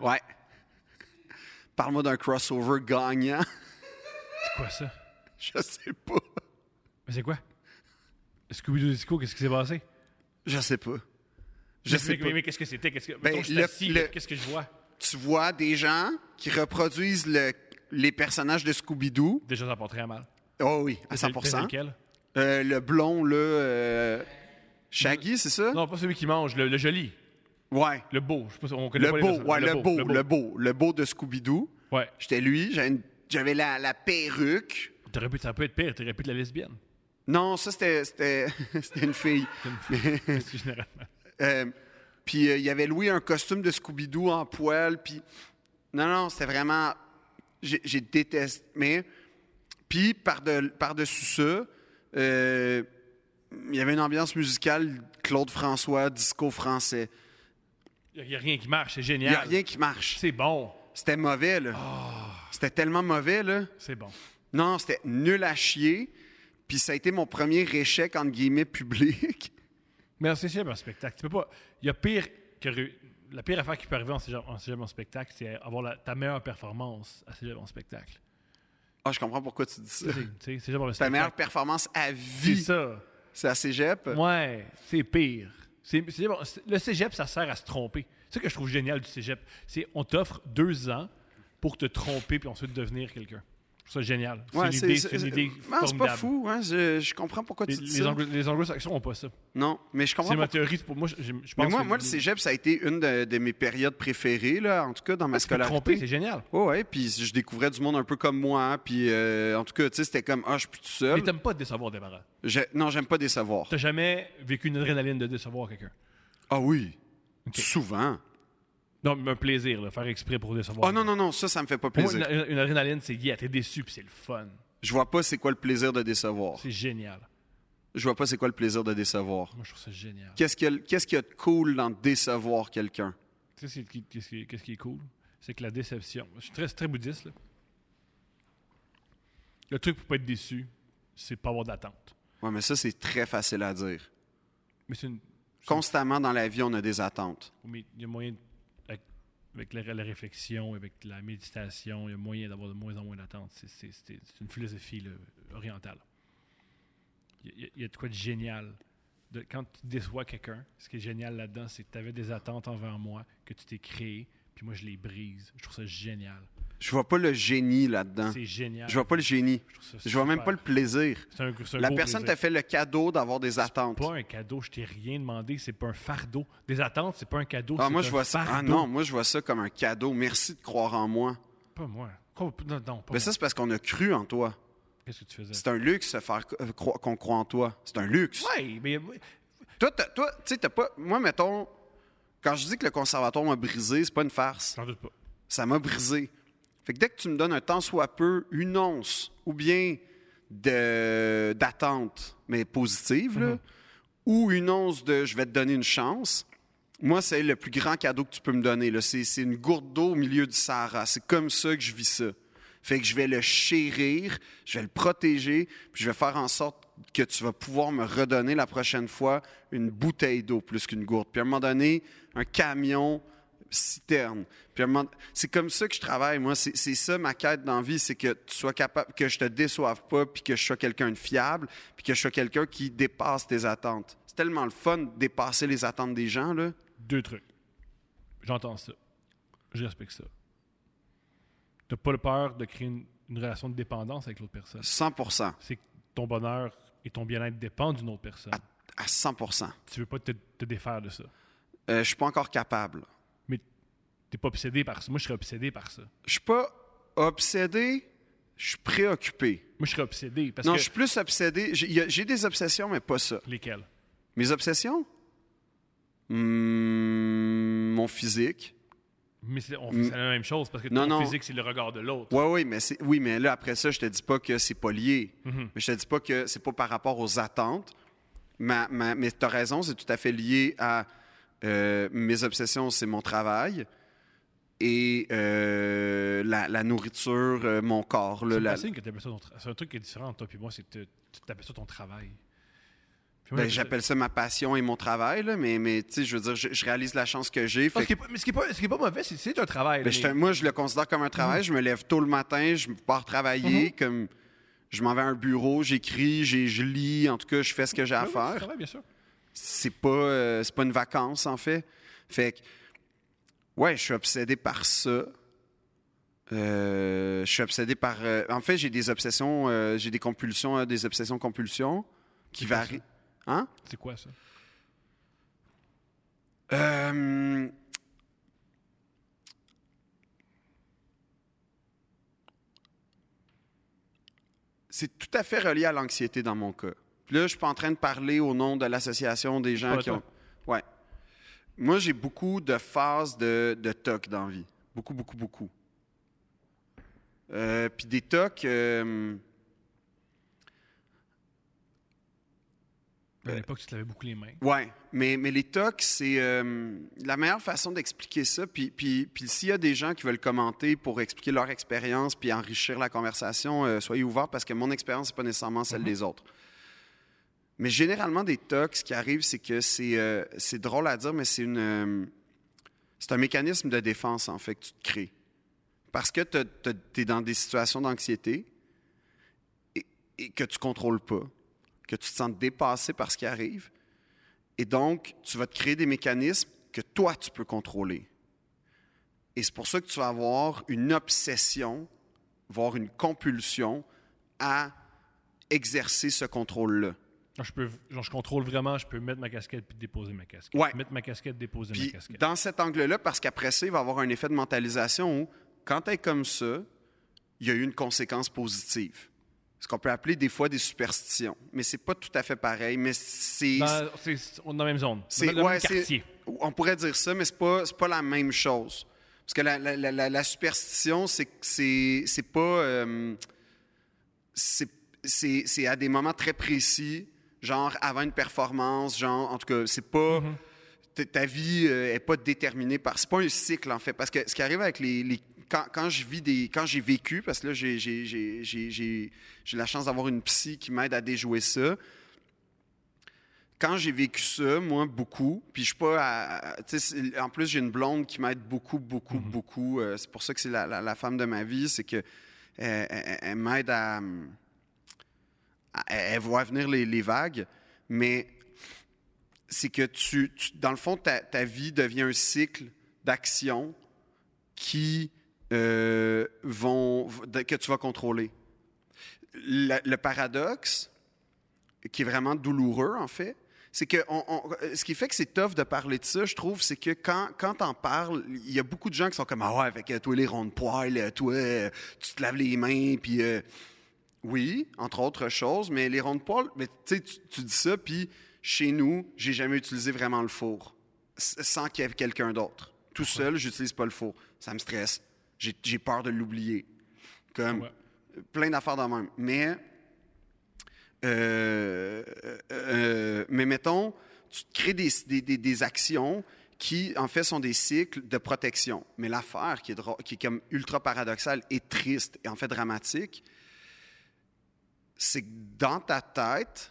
Ouais. Parle-moi d'un crossover gagnant. C'est quoi ça? je sais pas. Mais c'est quoi? Scooby-Doo Disco, qu'est-ce qui s'est passé? Je sais pas. Je mais, sais mais- pas. mais- mais qu'est-ce que c'était? Qu'est-ce que... Ben, le- le- Qu'est-ce que je vois? Tu vois des gens qui reproduisent le- les personnages de Scooby-Doo. Déjà, ça part très mal. Oh oui, à C'est 100 lequel? Euh, le blond, là, euh, Shaggy, c'est ça? Non, pas celui qui mange, le, le joli. Ouais. Le beau. Je sais pas, si- on connaît Le pas les beau, personnes. ouais, le beau, le beau, le beau de Scooby-Doo. Ouais. J'étais lui, j'avais une- la, la perruque. T'aurais pu, ça peut être pire, t'aurais pu être la lesbienne. Non, ça, c'était, c'était, c'était une fille. Généralement. Euh, puis euh, il y avait loué un costume de Scooby-Doo en poil. Puis non, non, c'était vraiment. J'ai, détesté. Mais puis par de, par-dessus ça, euh, il y avait une ambiance musicale Claude François, disco français. Il n'y a rien qui marche, c'est Il génial. n'y a rien qui marche. C'est bon. C'était mauvais, là. C'était tellement mauvais, là. C'est bon. Non, c'était nul à chier. Puis ça a été mon premier échec, entre guillemets, public. Mais c'est cégep en spectacle. Tu peux pas. Il y a pire que. La pire affaire qui peut arriver en cégep en, cégep en spectacle, c'est avoir la- ta meilleure performance à cégep en spectacle. Ah, je comprends pourquoi tu dis ça. Ta meilleure performance à C'est vie, ça. c'est à Cégep? Ouais, c'est pire. Le cégep, ça sert à se tromper. C'est ça que je trouve génial du cégep. C'est on t'offre deux ans pour te tromper puis ensuite devenir quelqu'un. Trouve ça génial. C'est Ouais, une idée, c'est une idée c'est pas fou. hein, Je, je comprends pourquoi Les, tu dis les, ça. Anglo- les anglo-saxons n'ont pas ça. Non, mais je comprends C'est ma théorie. c'est Pour moi, je, je- je pense Mais moi, que moi, le cégep, ça a été une de, de mes périodes préférées, là, en tout cas, dans ma te tromper, c'est scolarité. génial. Oh, ouais, puis je découvrais du monde un peu comme moi, puis euh, en tout cas, tu sais, c'était comme, ah, je suis plus tout Mais seul. t'aimes pas décevoir, démarrant. Je- non, j'aime pas décevoir. T'as jamais vécu une adrénaline de décevoir quelqu'un? Ah oui, souvent. Non, mais un plaisir, là, faire exprès pour décevoir. Oh non, non, non, ça, ça me fait pas moi, plaisir. une, une adrénaline, c'est yeah, t'es déçu, puis c'est le fun. Je vois pas c'est quoi le plaisir de décevoir. C'est génial. Je vois pas c'est quoi le plaisir de décevoir. Moi, je trouve ça génial. Qu'est-ce qu'il y, a- y de cool dans décevoir quelqu'un? Tu sais, qui, qu'est-ce qui est cool? C'est que la déception. Je suis très, très bouddhiste, là. Le truc pour pas être déçu, c'est pas avoir d'attente. Ouais, mais ça, c'est très facile à dire. Mais c'est une. Constamment dans la vie, on a des attentes. Mais il y a moyen, de- avec, la, la réflexion, avec la méditation, il y a moyen d'avoir de moins en moins d'attentes. C'est, une philosophie orientale. Il y, a, il de quoi de génial. Quand tu déçois quelqu'un, ce qui est génial là-dedans, c'est que tu avais des attentes envers moi, que tu t'es créé, puis moi je les brise. Je trouve ça génial. Je vois pas le génie là-dedans. C'est génial. Je vois pas le génie. Je Je vois même pas le plaisir. C'est un, c'est La personne t'a fait le cadeau d'avoir des attentes. pas un cadeau, je t'ai rien demandé, c'est pas un fardeau. Des attentes, c'est pas un cadeau, Ah, c'est moi, un je vois ça. Ah non, moi, je vois ça comme un cadeau. Merci de croire en moi. Pas moi. Non, non, pas Mais moi. ça, c'est parce qu'on a cru en toi. Qu'est-ce que tu faisais? C'est un luxe faire euh, qu'on croit en toi. C'est un luxe. Ouais, mais toi, tu sais, t'as pas. Moi, mettons, quand je dis que le conservatoire m'a brisé, c'est pas une farce. j'en doute pas. Ça m'a brisé. Fait que dès que tu me donnes un tant soit peu, une once, ou bien d'attente, mais positive, là, ou une once de je vais te donner une chance, moi, c'est le plus grand cadeau que tu peux me donner. c'est une gourde d'eau au milieu du Sahara. C'est comme ça que je vis ça. Fait que je vais le chérir, je vais le protéger, puis je vais faire en sorte que tu vas pouvoir me redonner la prochaine fois une bouteille d'eau plus qu'une gourde. Puis à un moment donné, un camion citerne. Puis à c'est comme ça que je travaille, moi. C'est ça ma quête dans la vie, c'est que tu sois capable, que je te déçoive pas, puis que je sois quelqu'un de fiable, puis que je sois quelqu'un qui dépasse tes attentes. C'est tellement le fun de dépasser les attentes des gens, là. Deux trucs. J'entends ça. Je respecte ça. T'as pas le peur de créer une, une relation de dépendance avec l'autre personne? 100% C'est que ton bonheur et ton bien-être dépendent d'une autre personne. à 100% Tu veux pas te, te défaire de ça? Euh, Je suis pas encore capable. T'es pas obsédé par ça. Moi, je serais obsédé par ça. Je suis pas obsédé, je suis préoccupé. Moi, je serais obsédé parce non, que... je suis plus obsédé. J'ai des obsessions, mais pas ça. Lesquels? Mes obsessions? Hmm, mon physique. Mais c'est, on fait c'est la même chose parce que Non, ton non. physique, c'est le regard de l'autre. Oui, oui, mais oui, mais là après ça, je te dis pas que c'est pas lié. Mhm. Mais je te dis pas que c'est pas par rapport aux attentes. Ma, ma- mais tu as raison, c'est tout à fait lié à euh, mes obsessions, c'est mon travail et euh, la, la nourriture, euh, mon corps. C'est la- un truc qui est différent entre toi et moi, c'est que tu t'appelles ça ton travail. Ben, j'appelle ça ma passion et mon travail, là, mais, mais je veux dire, je, je réalise la chance que j'ai. Fait mais ce qui est pas, ce qui est pas mauvais, c'est c'est un travail. Ben, mais- moi, je le considère comme un travail. Je me lève tôt le matin, je pars travailler, Mhm. comme je m'en vais à un bureau, j'écris, je lis, en tout cas, je fais ce que j'ai à un faire. travail, bien sûr. C'est pas, euh, c'est pas une vacance, en fait. Fait que, ouais, je suis obsédé par ça. Euh, je suis obsédé par. euh, en fait, j'ai des obsessions, euh, j'ai des compulsions, euh, des obsessions-compulsions qui varient. Hein? C'est quoi ça? Euh, C'est tout à fait relié à l'anxiété dans mon cas. Puis là, je suis pas en train de parler au nom de l'association des gens qui ont. Ouais. Moi, j'ai beaucoup de phases de, de TOC dans la vie. Beaucoup, beaucoup, beaucoup. Euh, puis des TOC. euh, À l'époque, tu te lavais beaucoup les mains. Ouais, mais, mais les tocs, c'est euh, la meilleure façon d'expliquer ça. Puis, puis, puis s'il y a des gens qui veulent commenter pour expliquer leur expérience puis enrichir la conversation, soyez ouverts parce que mon expérience n'est pas nécessairement celle Mhm. des autres. Mais généralement, des tocs, ce qui arrive, c'est que c'est euh, c'est drôle à dire, mais c'est une euh, c'est un mécanisme de défense, en fait, que tu te crées. Parce que tu es dans des situations d'anxiété et, et que tu contrôles pas, que tu te sens dépassé par ce qui arrive. Et donc, tu vas te créer des mécanismes que toi, tu peux contrôler. Et c'est pour ça que tu vas avoir une obsession, voire une compulsion à exercer ce contrôle-là. Je, peux, genre, je contrôle vraiment, je peux mettre ma casquette puis déposer ma casquette. Ouais. Mettre ma casquette, déposer ma casquette. dans cet angle-là, parce qu'après ça, il va y avoir un effet de mentalisation où, quand tu es comme ça, il y a eu une conséquence positive. Ce qu'on peut appeler des fois des superstitions. Mais c'est pas tout à fait pareil, mais c'est... Dans, c'est- on est dans la même zone. C'est- dans le ouais, même c'est- quartier. On pourrait dire ça, mais c'est pas, c'est pas la même chose. Parce que la, la- la- la- la superstition, c'est c'est, c'est pas. euh, c'est- c'est à des moments très précis, genre avant une performance, genre, en tout cas, c'est pas. ta- Ta vie euh, est pas déterminée par. C'est pas un cycle, en fait. Parce que ce qui arrive avec les. les- quand, quand je vis des. Quand j'ai vécu, parce que là, j'ai, la chance d'avoir une psy qui m'aide à déjouer ça quand j'ai vécu ça, moi, beaucoup, puis je suis pas à- en plus, j'ai une blonde qui m'aide beaucoup, beaucoup, beaucoup. euh, c'est pour ça que c'est la, la- la femme de ma vie, c'est que euh, elle, m'aide à, à- Elle voit venir les, vagues, mais c'est que tu, dans le fond, ta, vie devient un cycle d'actions qui euh, vont, que tu vas contrôler. Le- paradoxe, qui est vraiment douloureux, en fait, c'est que ce qui fait que c'est tough de parler de ça, je trouve, c'est que quand, quand t'en parles, il y a beaucoup de gens qui sont comme Ah ouais, avec euh, toi les ronds de poils, euh, toi, tu te laves les mains, puis oui, entre autres choses, mais les ronds de mais tu dis ça, puis chez nous, j'ai jamais utilisé vraiment le four, sans qu'il y ait quelqu'un d'autre. Tout seul, j'utilise pas le four. Ça me stresse. J'ai peur de l'oublier. Comme Ouais. plein d'affaires de même. Mais euh, euh, mais mettons, tu crées des, des- des- des actions qui, en fait, sont des cycles de protection. Mais l'affaire qui est, qui est comme ultra paradoxale et triste et en fait dramatique, c'est que dans ta tête,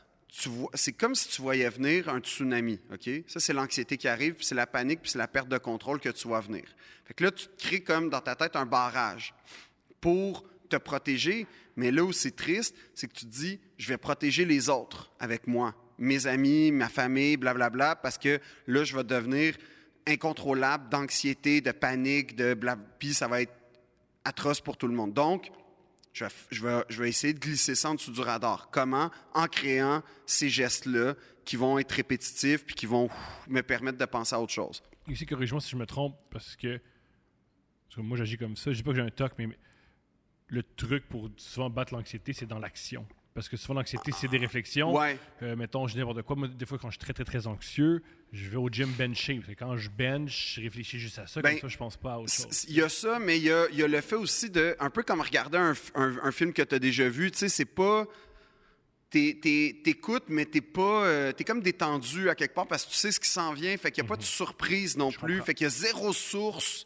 c'est comme si tu voyais venir un tsunami, OK? Ça, c'est l'anxiété qui arrive, puis c'est la panique, puis c'est la perte de contrôle que tu vois venir. Fait que là, tu te crées comme dans ta tête un barrage pour te protéger, mais là où c'est triste, c'est que tu te dis, je vais protéger les autres avec moi, mes amis, ma famille, blablabla, parce que là, je vais devenir incontrôlable d'anxiété, de panique, de blab, puis ça va être atroce pour tout le monde. Donc, je vais, essayer de glisser ça en dessous du radar. Comment? En créant ces gestes-là qui vont être répétitifs puis qui vont me permettre de penser à autre chose? Ici, corrige-moi si je me trompe, parce que, moi, j'agis comme ça. Je dis pas que j'ai un toc, mais le truc pour souvent battre l'anxiété, c'est dans l'action. Parce que souvent, l'anxiété, c'est des réflexions. Ouais. Euh, mettons, je dis n'importe quoi. Moi, des fois, quand je suis très, très, très anxieux, je vais au gym bencher. Quand je bench, je réfléchis juste à ça. Ben, comme ça, je pense pas à autre chose. Il y a ça, mais il y a, il y a le fait aussi de. Un peu comme regarder un, f- un- un film que tu as déjà vu. Tu sais, c'est pas. t'es- t'es- t'écoutes, mais t'es pas. euh, t'es comme détendu à quelque part parce que tu sais ce qui s'en vient. Fait qu'il n'y a pas de surprise non plus. comprends. Fait qu'il y a zéro source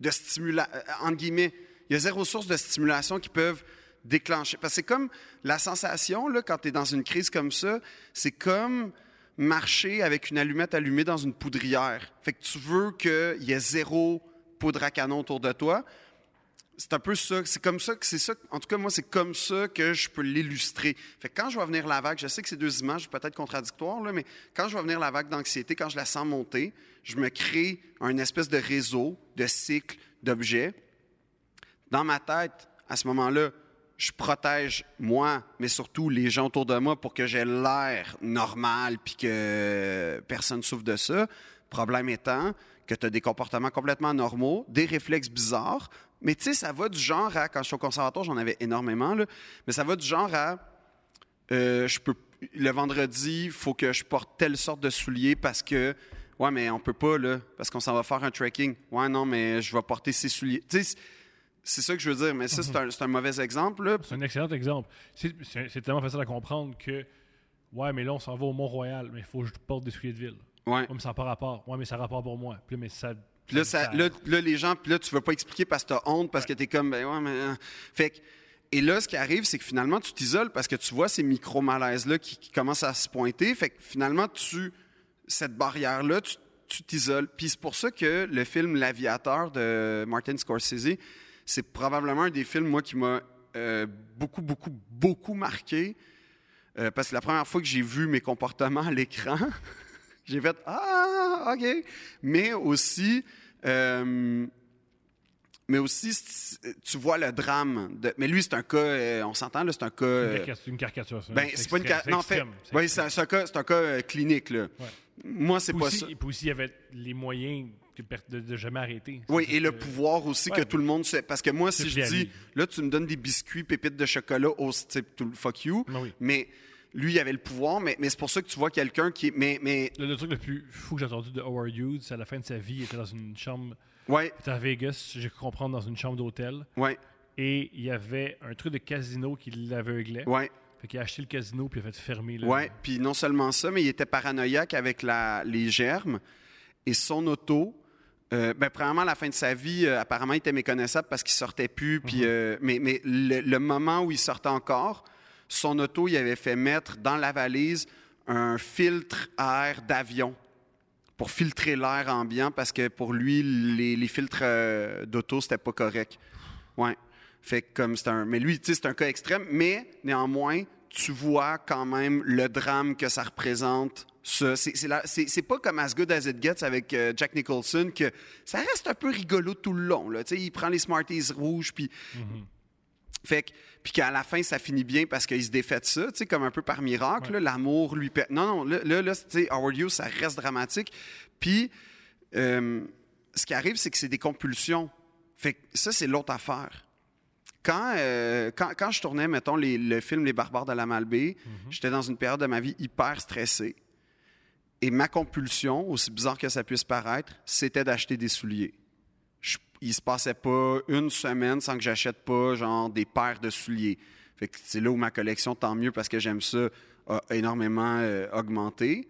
de stimulation. entre guillemets, il y a zéro source de stimulation qui peuvent déclencher. Parce que c'est comme la sensation, là, quand tu es dans une crise comme ça, c'est comme marcher avec une allumette allumée dans une poudrière. Fait que tu veux qu'il y ait zéro poudre à canon autour de toi. C'est un peu ça. C'est comme ça que c'est ça. En tout cas, moi, c'est comme ça que je peux l'illustrer. Fait que quand je vais venir la vague, je sais que ces deux images peut-être contradictoires, là, mais quand je vais venir la vague d'anxiété, quand je la sens monter, je me crée un espèce de réseau, de cycle, d'objets. Dans ma tête, à ce moment-là, je protège moi, mais surtout les gens autour de moi pour que j'ai l'air normal puis que personne souffre de ça. Problème étant que tu as des comportements complètement normaux, des réflexes bizarres, mais tu sais, ça va du genre à, quand je suis au conservatoire, j'en avais énormément, là, mais ça va du genre à, euh, le vendredi, faut que je porte telle sorte de souliers parce que, ouais, mais on peut pas, là, parce qu'on s'en va faire un trekking. Ouais, non, mais je vais porter ces souliers. C'est- ça que je veux dire, mais ça, c'est un, c'est un mauvais exemple. C'est un excellent exemple. C'est c'est- c'est tellement facile à comprendre que, ouais, mais là, on s'en va au Mont-Royal, mais il faut que je porte des souliers de ville. Ouais. Ouais, mais ça n'a pas rapport. Ouais, mais ça a rapport pour moi. Puis là, mais ça. Puis là, ça- là, là, les gens, puis là, tu veux pas expliquer parce que tu as honte, parce que tu es comme, ben ouais, mais. euh. Fait que- et là, ce qui arrive, c'est que finalement, tu t'isoles parce que tu vois ces micro-malaises-là qui, qui commencent à se pointer. Fait que finalement, tu, cette barrière-là, tu tu t'isoles. Puis c'est pour ça que le film L'Aviateur de Martin Scorsese, c'est probablement un des films, moi, qui m'a euh, beaucoup, beaucoup, beaucoup marqué. Euh, parce que la première fois que j'ai vu mes comportements à l'écran, j'ai fait Ah, OK. Mais aussi, euh, mais aussi, tu vois le drame. De, mais lui, c'est un cas, on s'entend, là, c'est un cas. Caricature, c'est une caricature, ça. ben, c'est pas une extrême, ca- c'est Non, en fait, c'est oui, extrême. c'est c'est un cas, c'est un cas clinique, là. Ouais. Moi, c'est pas aussi, ça. Puis aussi, il y avait les moyens de, jamais arrêter. Oui, et le que- pouvoir aussi que tout le monde sait. Parce que moi, si je dis, là, tu me donnes des biscuits, pépites de chocolat au type tout le fuck you, Ben oui. mais lui, il avait le pouvoir, mais, mais c'est pour ça que tu vois quelqu'un qui est. Mais, mais Le, le truc le plus fou que j'ai entendu de Howard Hughes, c'est à la fin de sa vie, il était dans une chambre, ouais, il était à Vegas, j'ai cru comprendre, dans une chambre d'hôtel, ouais, et il y avait un truc de casino qui l'aveuglait. ouais. Fait qu'il a acheté le casino puis il a fait fermer. le- Ouais, puis non seulement ça, mais il était paranoïaque avec la, les germes et son auto. Euh, ben, premièrement, à la fin de sa vie, euh, apparemment, il était méconnaissable parce qu'il sortait plus. Puis, euh, mais mais le, le moment où il sortait encore, son auto, il avait fait mettre dans la valise un filtre à air d'avion pour filtrer l'air ambiant parce que pour lui, les, les filtres d'auto, c'était pas correct. Ouais. Fait que comme c'est un. Mais lui, tu sais, c'est un cas extrême, mais néanmoins, tu vois quand même le drame que ça représente. Ça, c'est, pas comme As Good As It Gets avec euh, Jack Nicholson que ça reste un peu rigolo tout le long. Là. Il prend les Smarties rouges, puis fait que, puis qu'à la fin, ça finit bien parce qu'il se défait de ça, tu sais, comme un peu par miracle. L'amour lui... per- Non, non, là, là, là, tu sais, Howard Hughes, ça reste dramatique. Puis, euh, ce qui arrive, c'est que c'est des compulsions. Fait que ça, c'est l'autre affaire. Quand, euh, quand, quand je tournais, mettons, les- le film Les Barbares de la Malbaie, j'étais dans une période de ma vie hyper stressée. Et ma compulsion, aussi bizarre que ça puisse paraître, c'était d'acheter des souliers. Je- il se passait pas une semaine sans que j'achète pas genre des paires de souliers. C'est là où ma collection, tant mieux parce que j'aime ça, a énormément euh, augmenté.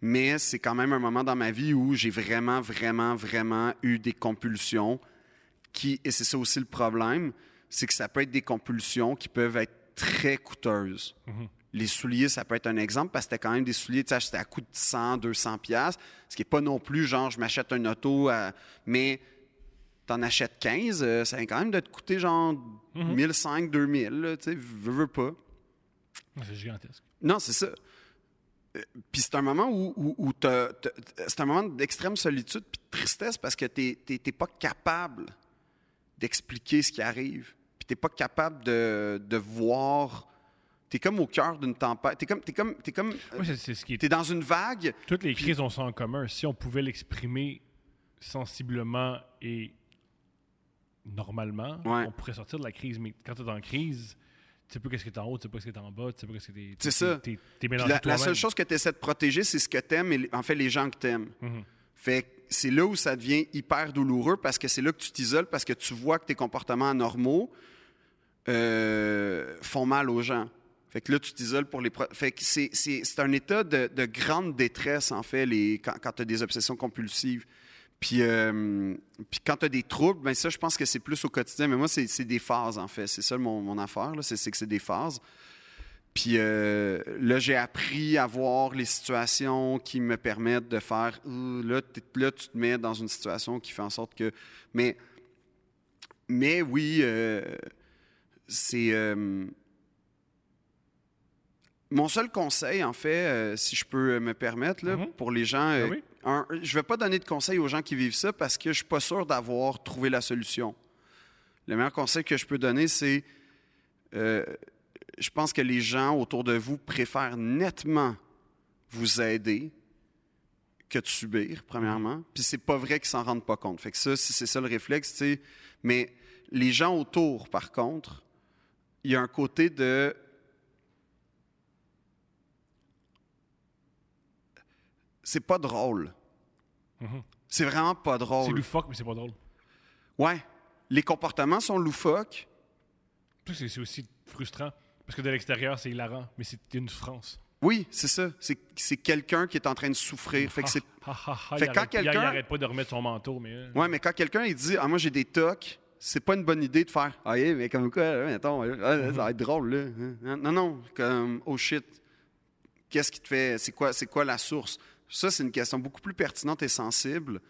Mais c'est quand même un moment dans ma vie où j'ai vraiment, vraiment, vraiment eu des compulsions et c'est ça aussi le problème, c'est que ça peut être des compulsions qui peuvent être très coûteuses. Les souliers, ça peut être un exemple parce que c'était quand même des souliers, tu sais, à coût de 100, 200 pièces, ce qui n'est pas non plus genre je m'achète un auto, à- mais t'en achètes 15, euh, ça va quand même de te coûter genre 1500, 2000, là, tu sais, veux, veux pas. C'est gigantesque. Non, c'est ça. Euh, Puis c'est un moment où, où- c'est un moment d'extrême solitude puis de tristesse parce que t'es t'es- t'es pas capable d'expliquer ce qui arrive. Puis t'es pas capable de, de voir. T'es comme au cœur d'une tempête. T'es comme, t'es comme, t'es comme, Moi, c'est- c'est ce qui est t'es dans une vague. Toutes les crises ont ça en commun. Si on pouvait l'exprimer sensiblement et normalement, Ouais. on pourrait sortir de la crise. Mais quand tu es en crise, tu sais pas qu'est-ce qui est en haut, tu sais pas ce qui est en bas, tu sais pas qu'est-ce qui est. C'est ça. T'es, t'es mélangé la, la seule chose que tu essaies de protéger, c'est ce que t'aimes et en fait les gens que t'aimes. Mhm. Fait que c'est là où ça devient hyper douloureux parce que c'est là que tu t'isoles parce que tu vois que tes comportements anormaux euh, font mal aux gens. Fait que là, tu t'isoles pour les... Fait que c'est, un état de, de grande détresse, en fait, les, quand, quand tu as des obsessions compulsives. Puis, euh, puis quand tu as des troubles, ben ça, je pense que c'est plus au quotidien. Mais moi, c'est, des phases, en fait. C'est ça mon, mon affaire. C'est, que c'est des phases. Puis euh, là, j'ai appris à voir les situations qui me permettent de faire. Là, là, tu te mets dans une situation qui fait en sorte que. Mais, mais oui, euh, c'est. Euh, mon seul conseil, en fait, euh, si je peux me permettre, là, Mhm. pour les gens, euh, Ah oui? un- je ne vais pas donner de conseils aux gens qui vivent ça parce que je ne suis pas sûr d'avoir trouvé la solution. Le meilleur conseil que je peux donner, c'est euh, je pense que les gens autour de vous préfèrent nettement vous aider que de subir, premièrement. Puis c'est pas vrai qu'ils s'en rendent pas compte. Fait que ça, si c'est ça le réflexe, tu sais. Mais les gens autour, par contre, il y a un côté de. C'est pas drôle. Mhm. C'est vraiment pas C'est drôle. loufoque, mais c'est pas drôle. Ouais. Les comportements sont loufoques. C'est c'est aussi frustrant. Parce que de l'extérieur, c'est hilarant, mais c'est une souffrance. Oui, c'est ça. C'est c'est quelqu'un qui est en train de souffrir. Fait que c'est Ah, ah, ah, Fait il que quand quelqu'un- Il arrête pas de remettre son manteau, mais. euh, Ouais, mais quand quelqu'un il dit Ah, moi j'ai des tocs, c'est pas une bonne idée de faire Ah, yeah, mais comme quoi, mettons, là, là, ça va être drôle, là. Hein? Non, non, comme Oh shit, qu'est-ce qui te fait? C'est quoi, c'est quoi la source Ça, c'est une question beaucoup plus pertinente et sensible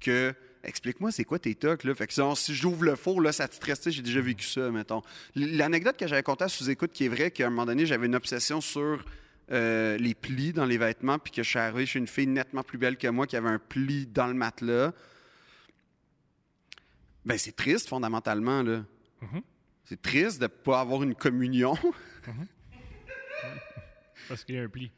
que Explique-moi, c'est quoi tes tocs, là? Fait que genre, si j'ouvre le four, là, ça te stresse, j'ai déjà vécu ça, mettons. L'anecdote que j'avais contée à sous-écoute qui est vraie, qu'à un moment donné, j'avais une obsession sur euh, les plis dans les vêtements, puis que je suis arrivé chez une fille nettement plus belle que moi qui avait un pli dans le matelas. Ben, c'est triste, fondamentalement, là. Mhm. C'est triste de ne pas avoir une communion Parce qu'il y a un pli.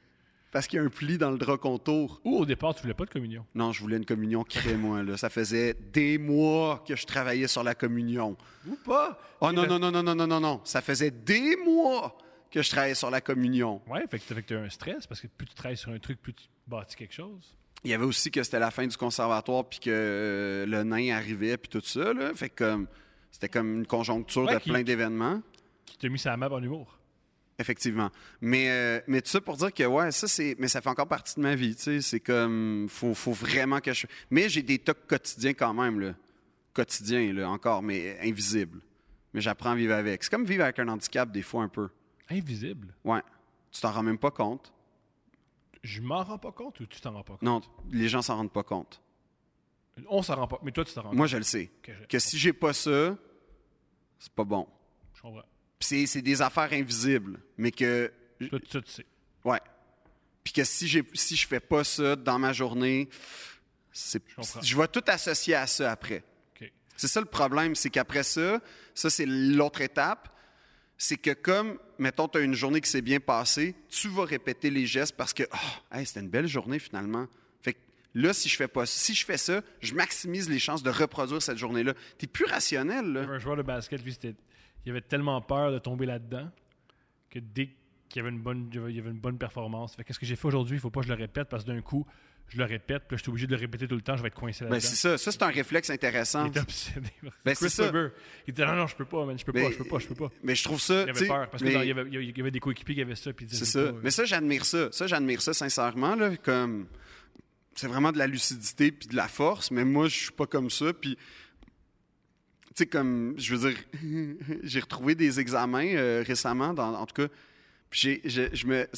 Parce qu'il y a un pli dans le drap contour. Ou au départ, tu voulais pas de communion. Non, je voulais une communion moi, là. Ça faisait des mois que je travaillais sur la communion. Ou pas. Oh non, non, non, non, non, non, non, non. Ça faisait des mois que je travaillais sur la communion. Ouais, fait que tu as un stress parce que plus tu travailles sur un truc, plus tu bâtis quelque chose. Il y avait aussi que c'était la fin du conservatoire puis que euh, le nain arrivait puis tout ça, là. Fait que. C'était comme une conjoncture Ouais, de qui- plein d'événements. Qui t'a mis sa map en humour. Effectivement. Mais, euh, mais tout ça pour dire que, ouais, ça, c'est. Mais ça fait encore partie de ma vie, tu sais. C'est comme. Faut, faut vraiment que je. Mais j'ai des tocs quotidiens quand même, là. Quotidiens, là, encore, mais invisibles. Mais j'apprends à vivre avec. C'est comme vivre avec un handicap, des fois, un peu. Invisible? Ouais. Tu t'en rends même pas compte. Je m'en rends pas compte ou tu t'en rends pas compte? Non, les gens s'en rendent pas compte. On s'en rend pas. Mais toi, tu t'en rends Moi, je le sais. compte. Je- Que si j'ai pas ça, c'est pas bon. Je comprends. Puis c'est- des affaires invisibles, mais que. Ça, tu sais. Ouais. Puis que si, j'ai, si je fais pas ça dans ma journée, Je je vais tout associer à ça après. C'est ça le problème, c'est qu'après ça, ça c'est l'autre étape, c'est que comme, mettons, tu as une journée qui s'est bien passée, tu vas répéter les gestes parce que, oh, hey, c'était une belle journée finalement. Fait que là, si je fais pas si je fais ça, je maximise les chances de reproduire cette journée-là. Tu es plus rationnel, là. un joueur de basket, lui, c'était, il avait tellement peur de tomber là-dedans que dès qu'il y avait une bonne, il y avait une bonne performance, fait qu'est-ce que j'ai fait aujourd'hui, il faut pas que je le répète parce que d'un coup, je le répète, puis je suis obligé de le répéter tout le temps, je vais être coincé là-dedans. Ben, c'est ça. Ça, c'est un réflexe intéressant. il était obsédé. Ben, Chris c'est ça. Il était non, non, je peux pas, man, je peux Ben, pas, je peux pas, je peux pas. Mais je trouve ça. Il avait peur parce qu'il y avait, il y avait des coéquipiers qui avaient ça, puis C'est ça. pas, Mais ça, j'admire ça. Ça, j'admire ça sincèrement. Là, comme c'est vraiment de la lucidité puis de la force. Mais moi, je suis pas comme ça. Puis, sais, comme je veux dire, j'ai retrouvé des examens euh, récemment, dans, en tout cas. Puis j'ai, je, me,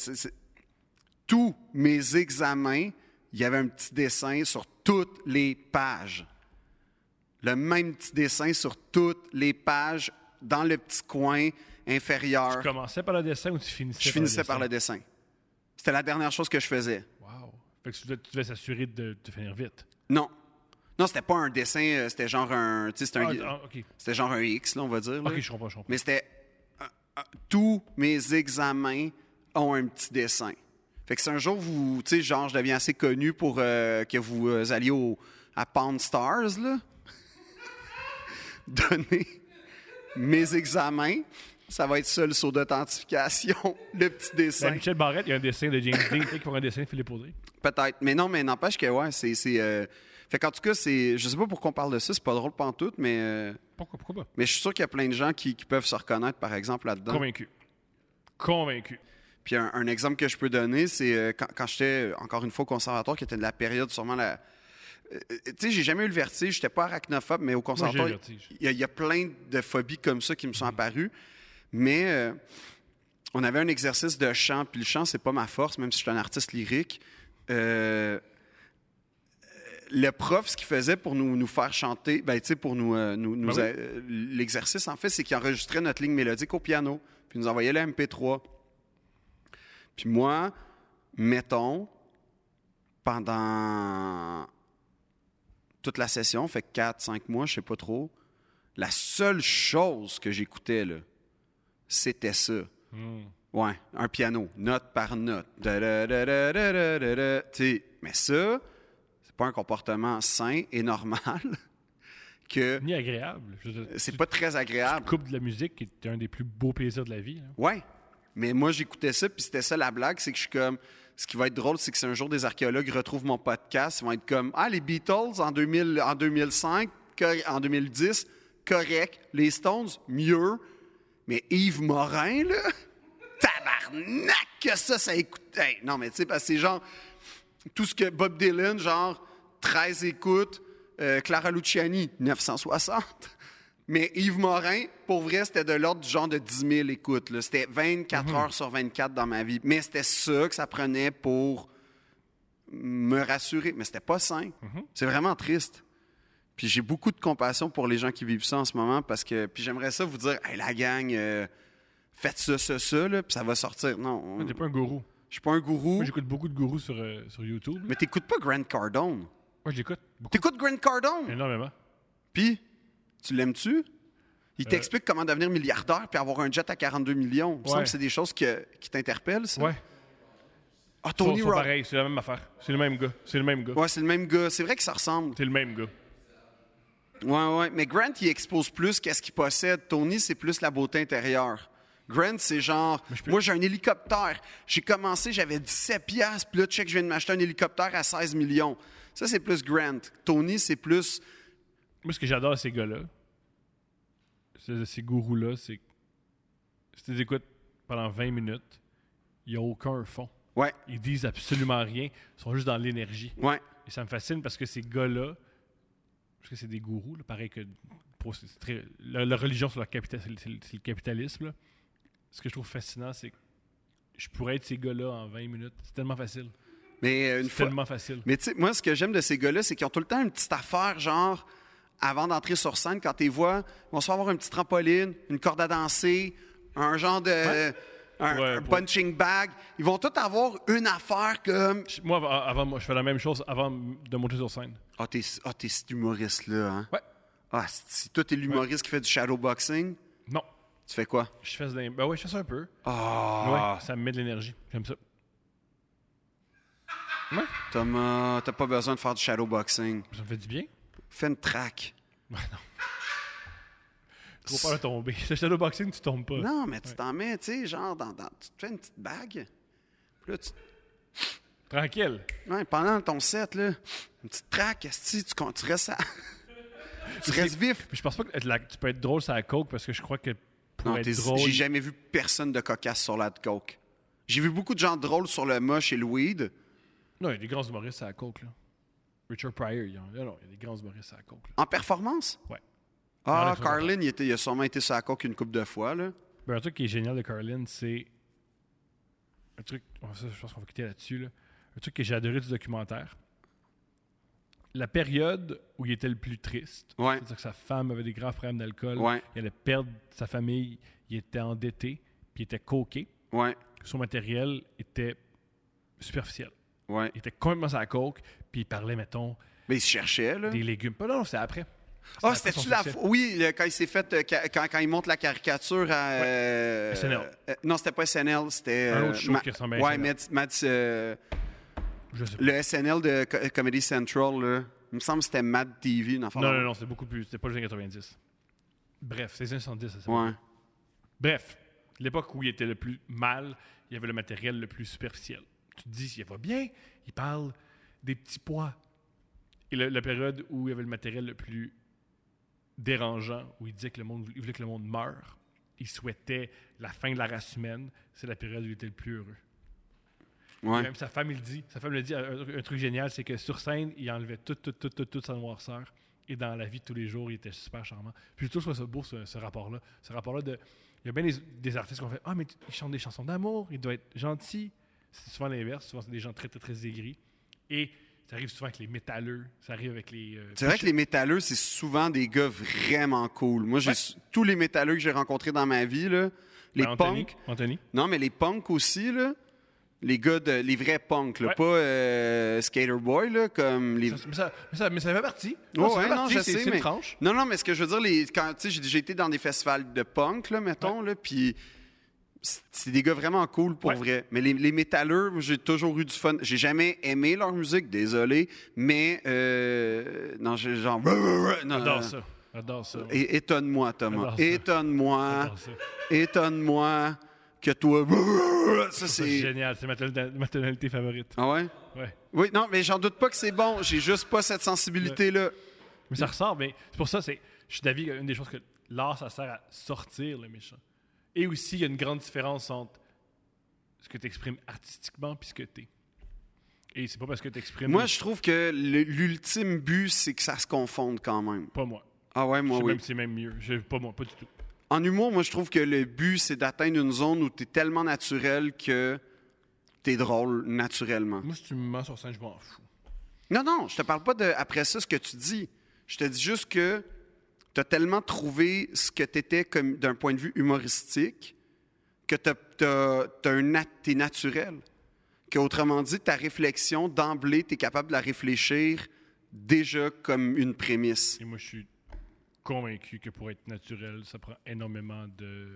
tous mes examens, il y avait un petit dessin sur toutes les pages. Le même petit dessin sur toutes les pages dans le petit coin inférieur. Tu commençais par le dessin ou tu finissais Je finissais par le dessin? dessin. C'était la dernière chose que je faisais. Wow. Fait que tu devais, tu devais s'assurer de, de finir vite. Non. Non, c'était pas un dessin, euh, c'était genre un. C'était un- Ah, ah, c'était genre un X, là, on va dire. là. Ok, je comprends, je comprends. Mais c'était. euh, euh, tous mes examens ont un petit dessin. Fait que si un jour, vous. Tu sais, genre, je deviens assez connu pour euh, que vous euh, alliez au, à Pound Stars, là. Donner mes examens. Ça va être ça le saut d'authentification, le petit dessin. Ben, Michel Barrette, il y a un dessin de James Dean, faut un dessin de Philippe Audrey. Peut-être. Mais non, mais n'empêche que, ouais, c'est. c'est, euh, Fait qu'en tout cas, c'est. Je sais pas pourquoi on parle de ça, c'est pas drôle pantoute, mais. euh, Pourquoi, pourquoi pas? Mais je suis sûr qu'il y a plein de gens qui, qui peuvent se reconnaître, par exemple, là-dedans. Convaincu. Convaincu. Puis un, un exemple que je peux donner, c'est euh, quand, quand j'étais, encore une fois, au conservatoire, qui était de la période sûrement la... euh, euh, tu sais, j'ai jamais eu le vertige, j'étais pas arachnophobe, mais au conservatoire, il y, a- il y a plein de phobies comme ça qui me sont apparues. Mais euh, on avait un exercice de chant, puis le chant, c'est pas ma force, même si je suis un artiste lyrique. Euh, le prof, ce qu'il faisait pour nous, nous faire chanter, ben, pour nous, euh, nous, nous Ben oui. euh, l'exercice, en fait, c'est qu'il enregistrait notre ligne mélodique au piano, puis nous envoyait le MP3. Puis moi, mettons, pendant toute la session, fait 4, 5 mois, je sais pas trop, la seule chose que j'écoutais, là, c'était ça. Hmm. Ouais, un piano, note par note. Mais ça, pas un comportement sain et normal que Ni agréable. C'est pas très agréable. coupes de la musique qui est un des plus beaux plaisirs de la vie. là. Ouais. Mais moi, j'écoutais ça, puis c'était ça la blague, c'est que je suis comme. Ce qui va être drôle, c'est que si un jour des archéologues retrouvent mon podcast, ils vont être comme Ah, les Beatles en, 2000, en 2005, cor- en 2010, correct. Les Stones, mieux. Mais Yves Morin, là, tabarnak que ça, ça écoute. Hey, non, mais tu sais, parce que c'est genre. Tout ce que Bob Dylan, genre 13 écoutes, euh, Clara Luciani, 960. Mais Yves Morin, pour vrai, c'était de l'ordre du genre de 10 000 écoutes. C'était 24 heures sur 24 dans ma vie. Mais c'était ça que ça prenait pour me rassurer. Mais c'était pas sain. C'est vraiment triste. Puis j'ai beaucoup de compassion pour les gens qui vivent ça en ce moment parce que. Puis j'aimerais ça vous dire, hey, la gang, euh, faites ça, ça, ça, là, puis ça va sortir. Non, Moi, T'es pas un gourou. je suis pas un gourou. Moi, j'écoute beaucoup de gourous sur, euh, sur YouTube. Mais t'écoutes pas Grant Cardone. Moi, j'écoute beaucoup. T'écoutes Grant Cardone? Énormément. Puis, tu l'aimes-tu? Il Euh, t'explique comment devenir milliardaire puis avoir un jet à 42 millions. Il me semble Ouais. que c'est des choses que- qui t'interpellent, ça. Ouais. Ah, Tony Robbins. pareils, c'est la même affaire. C'est le même gars. C'est le même gars. Ouais, c'est le même gars. C'est vrai que ça ressemble. C'est le même gars. Ouais, ouais. Mais Grant, il expose plus qu'est-ce qu'il possède. Tony, c'est plus la beauté intérieure. Grant, c'est genre, je peux- moi, j'ai un hélicoptère. J'ai commencé, j'avais 17 piastres, puis là, check, je viens de m'acheter un hélicoptère à 16 millions. Ça, c'est plus Grant. Tony, c'est plus... Moi, ce que j'adore ces gars-là, c'est- ces gourous-là, c'est que si tu les écoutes pendant 20 minutes, il n'y a aucun fond. Ouais, Ils disent absolument rien. Ils sont juste dans l'énergie. ouais. Et ça me fascine parce que ces gars-là, parce que c'est des gourous, là, pareil que pour- c'est très- la, la religion sur le capitalisme, c'est le- capitalisme. là. Ce que je trouve fascinant, c'est que je pourrais être ces gars-là en 20 minutes. C'est tellement facile. Mais euh, une C'est fois... tellement facile. Mais tu sais, moi, ce que j'aime de ces gars-là, c'est qu'ils ont tout le temps une petite affaire, genre, avant d'entrer sur scène, quand tu les vois, ils vont se faire avoir une petite trampoline, une corde à danser, un genre de. Un, Ouais, un punching bag. Ils vont tous avoir une affaire comme. Moi, avant, moi, je fais la même chose avant de monter sur scène. Ah, t'es ah, t'es cet humoriste-là, hein? Ouais. Ah, si toi, t'es l'humoriste qui fait du shadowboxing, Non. tu fais quoi? Je fais, ben ouais, je fais ça un peu. Ah, Ouais, ça me met de l'énergie. J'aime ça. Ouais, Thomas, t'as pas besoin de faire du shadowboxing. ça me fait du bien. Fais une track. Trop peur de tomber. Le shadowboxing, tu tombes pas. Non, mais tu t'en mets, tu sais, genre, dans, dans- tu te fais une petite bague. Puis là, tu Tranquille. Ouais, pendant ton set, là, une petite traque, esti, tu, tu restes à- tu restes vif. Puis je pense pas que la- tu peux être drôle sur la coke parce que je crois que pour Non, être drôle. j'ai jamais vu personne de cocasse sur la coke. J'ai vu beaucoup de gens drôles sur le moche et le weed. Non, il y a des grands humoristes sur la coke, là. Richard Pryor, il y a, non, il y a des grands humoristes sur la coke, là. En performance? Ouais. Ah. Carlin, il, était- il a sûrement été sur la coke une couple de fois, là. Ben, un truc qui est génial de Carlin, c'est. Un truc. oh, ça, je pense qu'on va quitter là-dessus. Là. Un truc que j'ai adoré du documentaire. La période où il était le plus triste, Ouais. c'est-à-dire que sa femme avait des graves problèmes d'alcool, Ouais. il allait perdre sa famille, il était endetté, puis il était coqué. Ouais, Son matériel était superficiel. Ouais. Il était complètement sur la coke, puis il parlait, mettons, Mais il se cherchait, là. des légumes. Pas non, non, c'était après. Ah, c'était-tu la succès. Oui, le- quand il s'est fait... euh, Quand, quand il monte la caricature à... euh, SNL. euh, non, c'était pas SNL, c'était... Un euh, autre show Ma- qui ressemblait à Ouais, SNL. Euh, Je sais pas. Le SNL de Co- Comedy Central, là, il me semble que c'était Mad TV, une affaire Non, non, non, c'était beaucoup plus. C'était pas les années 90. Bref, c'est les années 70, ça. Ouais. Bref, l'époque où il était le plus mal, il y avait le matériel le plus superficiel. Tu te dis, il va bien, il parle des petits pois. Et le- la période où il y avait le matériel le plus dérangeant, où il disait que le monde, il voulait que le monde meure, il souhaitait la fin de la race humaine, c'est la période où il était le plus heureux. Ouais. Même sa femme, il le dit. Sa femme le dit. Un, un truc génial, c'est que sur scène, il enlevait toute, toute, toute, toute, toute sa noirceur. Et dans la vie de tous les jours, il était super charmant. Puis je trouve ça beau, ce, ce rapport-là. Ce rapport-là de. Il y a bien des, des artistes qui ont fait Ah, mais tu- il chante des chansons d'amour, il doit être gentil. C'est souvent l'inverse. Souvent, c'est des gens très, très, très aigris. Et ça arrive souvent avec les métalleux. Ça arrive avec les. euh, C'est vrai que les métalleux, c'est souvent des gars vraiment cool. Moi, j'ai Ouais. tous les métalleux que j'ai rencontrés dans ma vie, là, les Ben, Anthony, punks. Anthony. Non, mais les punks aussi, là. Les gars, de, les vrais punks, là, Ouais. pas euh, Skater Boy, là, comme les. Ça- mais, ça, mais, ça, mais ça fait partie. Ouais, fait non, partie, je c'est- sais, mais-. Non, non, mais ce que je veux dire, les, quand, tu sais, j'ai été dans des festivals de punk, là, mettons, là, puis c'est des gars vraiment cool pour Ouais. vrai. Mais les, les métalleux, j'ai toujours eu du fun. J'ai jamais aimé leur musique, désolé, mais euh, non, j'ai genre. J'adore non. ça. J'adore ça. Et- Étonne-moi, Thomas. Étonne-moi. Étonne-moi que toi. Ça, C'est génial. C'est ma tonalité- favorite. Ah ouais? Ouais. Oui, non, mais j'en doute pas que c'est bon. J'ai juste pas cette sensibilité-là. Mais ça ressort, mais c'est pour ça, c'est, je suis d'avis qu'une des choses que l'art, ça sert à sortir le méchant. Et aussi, il y a une grande différence entre ce que tu exprimes artistiquement puis ce que tu es. Et c'est pas parce que tu exprimes. Moi, je trouve que l'ultime but, c'est que ça se confonde quand même. Pas moi. Ah ouais, Je moi, sais oui. même c'est même mieux. Je- pas moi, pas du tout. En humour, moi, je trouve que le but, c'est d'atteindre une zone où tu es tellement naturel que tu es drôle naturellement. Moi, si tu me mens sur scène, je m'en fous. Non, non, je te parle pas de après ça ce que tu dis. Je te dis juste que tu as tellement trouvé ce que tu étais d'un point de vue humoristique que tu es naturel. Que, autrement dit, ta réflexion, d'emblée, tu es capable de la réfléchir déjà comme une prémisse. Et moi, je suis convaincu que pour être naturel, ça prend énormément de.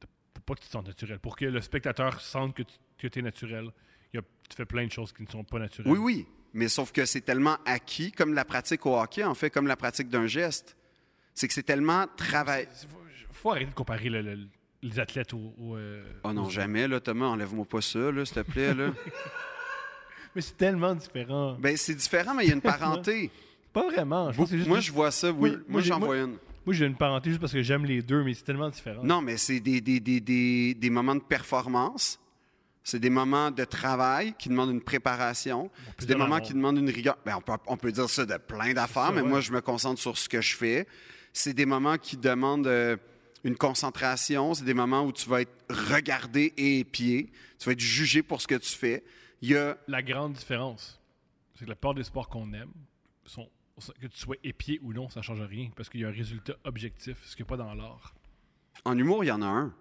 de- Pour pas que tu te sentes naturel. Pour que le spectateur sente que tu es naturel, il y a- tu fais plein de choses qui ne sont pas naturelles. Oui, oui, mais sauf que c'est tellement acquis, comme la pratique au hockey, en fait, comme la pratique d'un geste. C'est que c'est tellement travail. Il faut, arrêter de comparer le- le- les athlètes au. au, euh, Oh non, aux- jamais, là, Thomas, enlève-moi pas ça, là, s'il te plaît, là. Mais c'est tellement différent. ben, c'est différent, mais il y a une parenté. Pas vraiment. Je juste Moi, que- je vois ça, oui. Moi, j'en vois une. moi, j'ai une parenté juste parce que j'aime les deux, mais c'est tellement différent. Non, mais c'est des, des, des, des, des moments de performance. C'est des moments de travail qui demandent une préparation. C'est des moments qui demandent une rigueur. Ben, on, peut, on peut dire ça de plein d'affaires, mais ouais. moi, je me concentre sur ce que je fais. C'est des moments qui demandent euh, une concentration. C'est des moments où tu vas être regardé et épié. Tu vas être jugé pour ce que tu fais. Il y a... La grande différence, c'est que la plupart des sports qu'on aime, sont, que tu sois épié ou non, ça ne change rien parce qu'il y a un résultat objectif, ce qu'il n'y a pas dans l'art. En humour, il y en a un.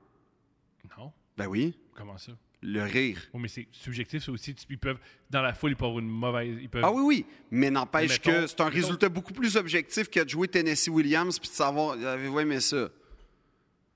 Non? Ben oui, Comment ça? Le rire. Oh, mais c'est subjectif, ça aussi. Ils peuvent, dans la foule, ils peuvent avoir une mauvaise. Ils peuvent, Ah oui, oui. Mais n'empêche que c'est un mettons- résultat beaucoup plus objectif que de jouer Tennessee Williams puis de savoir, avez-vous aimé ça?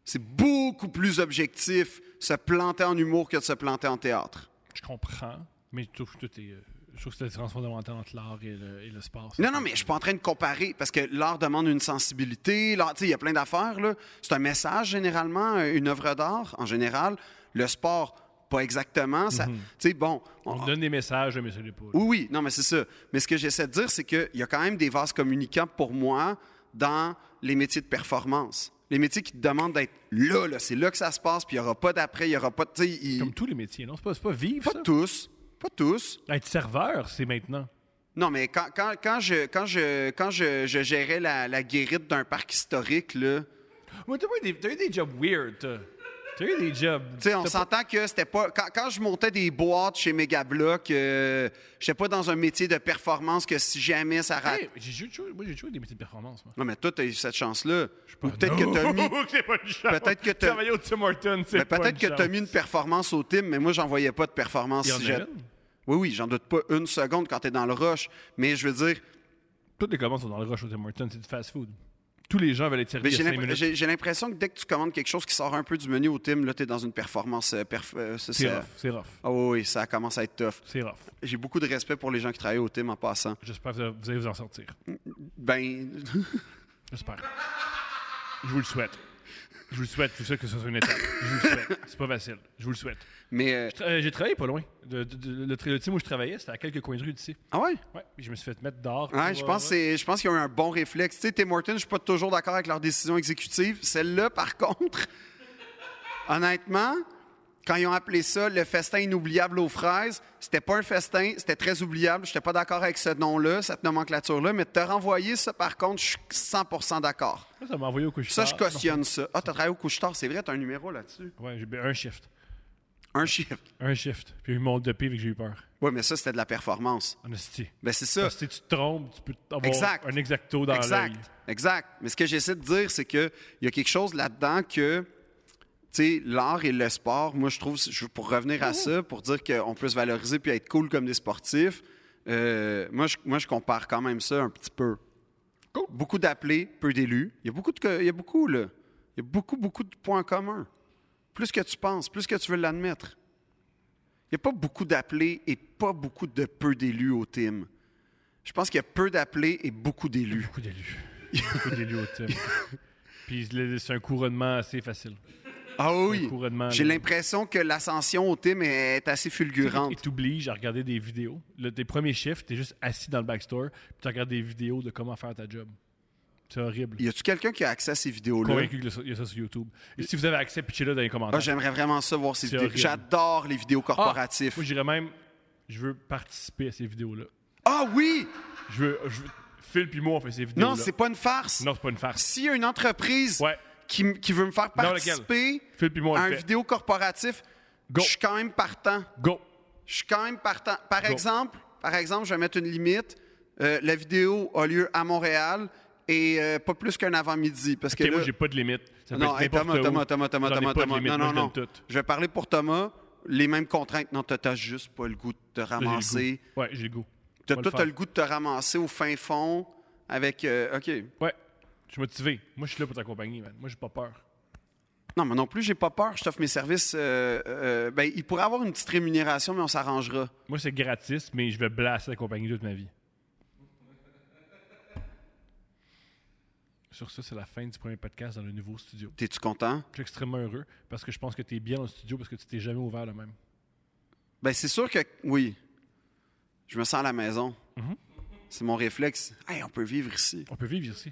C'est beaucoup plus objectif se planter en humour que de se planter en théâtre. Je comprends, mais je trouve que tout est. euh, Je trouve que c'est la différence fondamentale entre l'art et le, et le sport. Non, non, mais je suis pas en train de comparer parce que l'art demande une sensibilité. Il y a plein d'affaires. là. C'est un message généralement, euh, une œuvre d'art en général. Le sport, pas exactement. Ça, sais, bon, on- On donne des messages, mais ça l'est pas. Oui, oui, non, mais c'est ça. Mais ce que j'essaie de dire, c'est qu'il y a quand même des vases communicants pour moi dans les métiers de performance. Les métiers qui te demandent d'être là, là. C'est là que ça se passe, puis il n'y aura pas d'après, il n'y aura pas il- Comme tous les métiers, non? C'est pas, c'est pas vivre, Pas ça? tous. Pas tous. Être serveur, c'est maintenant. Non, mais quand, quand, quand je, quand je, quand je, je gérais la, la guérite d'un parc historique, là, Ouais, t'as, eu des, t'as eu des jobs weird, t'as. T'as eu des jobs. tu sais, on t'as s'entend que c'était pas. Quand, quand je montais des boîtes chez Megablock, euh, j'étais pas dans un métier de performance que si jamais ça rate. Hey, j'ai joué, moi, j'ai des métiers de performance, moi. Non, mais toi, tu as eu cette chance-là. Ou peut-être que tu as mis. Peut-être que t'as- Travailler au Tim c'est peut-être que tu as chance. mis une performance au team, mais moi, j'en voyais pas de performance. Si. Oui, oui, j'en doute pas une seconde quand tu es dans le rush. Mais je veux dire, Toutes les commandes sont dans le rush au Tim Hortons, c'est du fast-food. Tous les gens veulent être servis j'ai en 5 l'impr- minutes. j'ai j'ai l'impression que dès que tu commandes quelque chose qui sort un peu du menu au team, là, tu es dans une performance. euh, perf- euh, c'est rough, c'est rough, Ah oui, oui, ça commence à être tough. c'est rough. J'ai beaucoup de respect pour les gens qui travaillent au team en passant. J'espère que vous allez vous en sortir. Ben, J'espère. Je vous le souhaite. Je vous le souhaite, je vous souhaite que ce soit une étape. Je vous le souhaite. C'est pas facile. Je vous le souhaite. mais. euh, tra- euh, J'ai travaillé pas loin. De, de- de- le, team où je travaillais, c'était à quelques coins de rue d'ici. Ah ouais? Ouais. Puis je me suis fait mettre dehors. Ouais, pour, je euh, pense, que c'est- je pense qu'il y a eu un bon réflexe. Tu sais, Tim Hortons, je suis pas toujours d'accord avec leurs décisions exécutives. Celle-là, par contre, honnêtement, quand ils ont appelé ça le festin inoubliable aux fraises, c'était pas un festin, c'était très oubliable. Je n'étais pas d'accord avec ce nom-là, cette nomenclature-là, mais de te renvoyer ça, par contre, je suis 100% d'accord. Ça, ça m'a envoyé au couche Ça, je cautionne ça. Ah, t'as travaillé au couche-tard, c'est vrai, t'as un numéro là-dessus. Ouais, j'ai ben, un shift. Un chiffre. Un shift. Puis ils m'ont dopé vu que j'ai eu peur. Oui, mais ça, c'était de la performance. En esti. Ben, c'est ça. Parce que si tu te trompes, tu peux avoir Exact. un exacto dans Exact. l'œil. Exact. Mais ce que j'essaie de dire, c'est qu'il y a quelque chose là-dedans que, tu sais, l'art et le sport, moi, je trouve, pour revenir à ça, pour dire qu'on peut se valoriser puis être cool comme des sportifs, euh, moi, je, moi, je compare quand même ça un petit peu. Beaucoup d'appelés, peu d'élus. Il y a beaucoup, de, il y a beaucoup, là. Il y a beaucoup, beaucoup de points communs. Plus que tu penses, plus que tu veux l'admettre. Il n'y a pas beaucoup d'appelés et pas beaucoup de peu d'élus au team. Je pense qu'il y a peu d'appelés et beaucoup d'élus. Beaucoup d'élus. Beaucoup d'élus au team. Puis c'est un couronnement assez facile. Ah oui. J'ai là. l'impression que l'ascension au team est assez Et fulgurante. t'obliges à regarder des vidéos. Le, tes premiers chiffres, t'es juste assis dans le backstore, puis tu regardes des vidéos de comment faire ta job. C'est horrible. Y a-tu quelqu'un qui a accès à ces vidéos-là? Convaincu qu'il y a ça sur YouTube. Et si vous avez accès, pitchez-le dans les Ah, commentaires. J'aimerais vraiment ça voir ces vidéos. J'adore les vidéos Ah, corporatifs. moi, j'irais même, je veux participer à ces vidéos-là. Ah oui! Je veux, je veux, Phil puis moi, on fait ces vidéos-là. Non, c'est pas une farce. Non, c'est pas une farce. S'il y a une entreprise Ouais. Qui, veut me faire participer à un vidéo corporatif, je suis quand même partant. Go. Je suis quand même partant. Par Go. exemple, par exemple, je vais mettre une limite. Euh, la vidéo a lieu à Montréal et euh, pas plus qu'un avant-midi. Parce que Ok, là- moi, j'ai pas de limite. Ça non, hey, Thomas. Thomas, Thomas, Thomas, Thomas, Thomas. Non, non, non. tout. Je vais parler pour Thomas. Les mêmes contraintes. Non, t'as juste pas le goût de te Là, j'ai le ramasser. goût. Ouais, j'ai le goût. Toi, t'as faire. le goût de te ramasser au fin fond avec. euh, OK. Ouais. Je suis motivé. Moi, je suis là pour t'accompagner, man. Moi, j'ai pas peur. Non, mais non plus, j'ai pas peur. Je t'offre mes services. euh, euh, ben, il pourrait avoir une petite rémunération, mais on s'arrangera. Moi, c'est gratis, mais je vais blasser t'accompagner toute ma vie. Sur ça, c'est la fin du premier podcast dans le nouveau studio. T'es-tu content? Je suis extrêmement heureux parce que je pense que tu es bien dans le studio parce que tu t'es jamais ouvert le même. Ben, c'est sûr que oui. Je me sens à la maison. Mhm. C'est mon réflexe. Hey, on peut vivre ici. On peut vivre ici.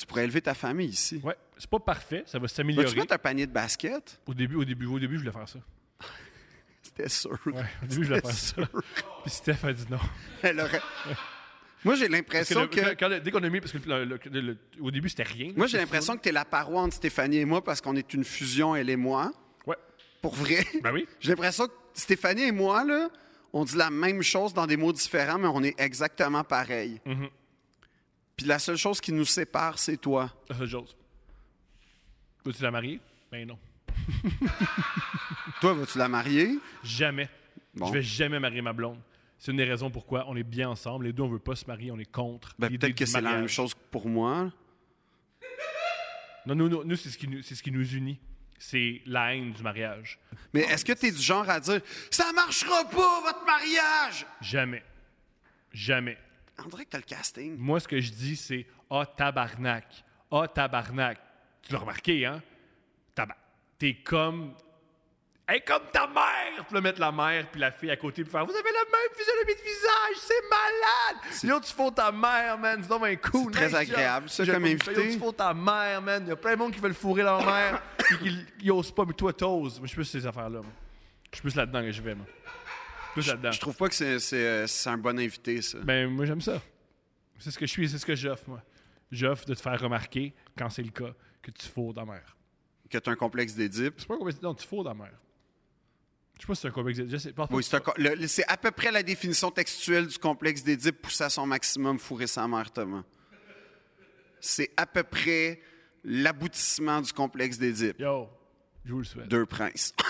Tu pourrais élever ta famille ici. Ouais, c'est pas parfait, ça va Vas-tu s'améliorer. mettre un panier de basket? Au début, au début, au début, je voulais faire ça. C'était sûr. Ouais, au début, je voulais faire ça. Puis Steph a dit non. Elle aurait- Moi, j'ai que l'impression le- que. quand- dès qu'on a mis, parce que le- le- au début, c'était rien. Moi, j'ai l'impression que tu es la paroi entre Stéphanie et moi parce qu'on est une fusion, elle et moi. Ouais. Pour vrai. Ben oui. J'ai l'impression que Stéphanie et moi, là, on dit la même chose dans des mots différents, mais on est exactement pareil. Mhm. Puis la seule chose qui nous sépare, c'est toi. La seule chose. Veux-tu la marier? Ben non. Toi, vas-tu la marier? Jamais. Bon. Je vais jamais marier ma blonde. C'est une des raisons pourquoi on est bien ensemble. Les deux, on veut pas se marier, on est contre. Ben, peut-être que c'est la même chose pour moi. Non, nous, nous, nous, c'est ce, qui nous- ce qui nous unit. C'est la haine du mariage. Mais est-ce que tu es du genre à dire Ça marchera pas, votre mariage? Jamais. Jamais. On dirait que t'as le casting. Moi, ce que je dis, c'est Ah, tabarnak. Ah, tabarnak. Tu l'as remarqué, hein? T'es comme. Hey, comme ta mère! Tu peux mettre la mère puis la fille à côté puis faire Vous avez la même physionomie de visage, c'est malade! Yo, tu fous ta mère, man. C'est donc bien cool. C'est très agréable, ça, comme invité. Yo, tu fous ta mère, man. Il y a plein de monde qui veulent fourrer leur mère puis qui qui osent pas, mais toi, t'oses. Moi, je suis plus ces affaires-là. moi. Je suis plus là-dedans que je vais, moi. Plus là-dedans. Je trouve pas que c'est- c'est euh, c'est un bon invité, ça. Ben, moi, j'aime ça. C'est ce que je suis, c'est ce que j'offre, moi. J'offre de te faire remarquer, quand c'est le cas, que tu fourres ta mère. Que tu as un complexe d'Édipe. C'est pas un complexe. Non, tu fourres ta mère. Je sais pas si c'est un complexe. Je sais pas. Oui, c'est un co- le- c'est à peu près la définition textuelle du complexe d'Édipe poussé à son maximum, fourrer sa mère, Thomas. C'est à peu près l'aboutissement du complexe d'Édipe. Yo, je vous le souhaite. Deux princes.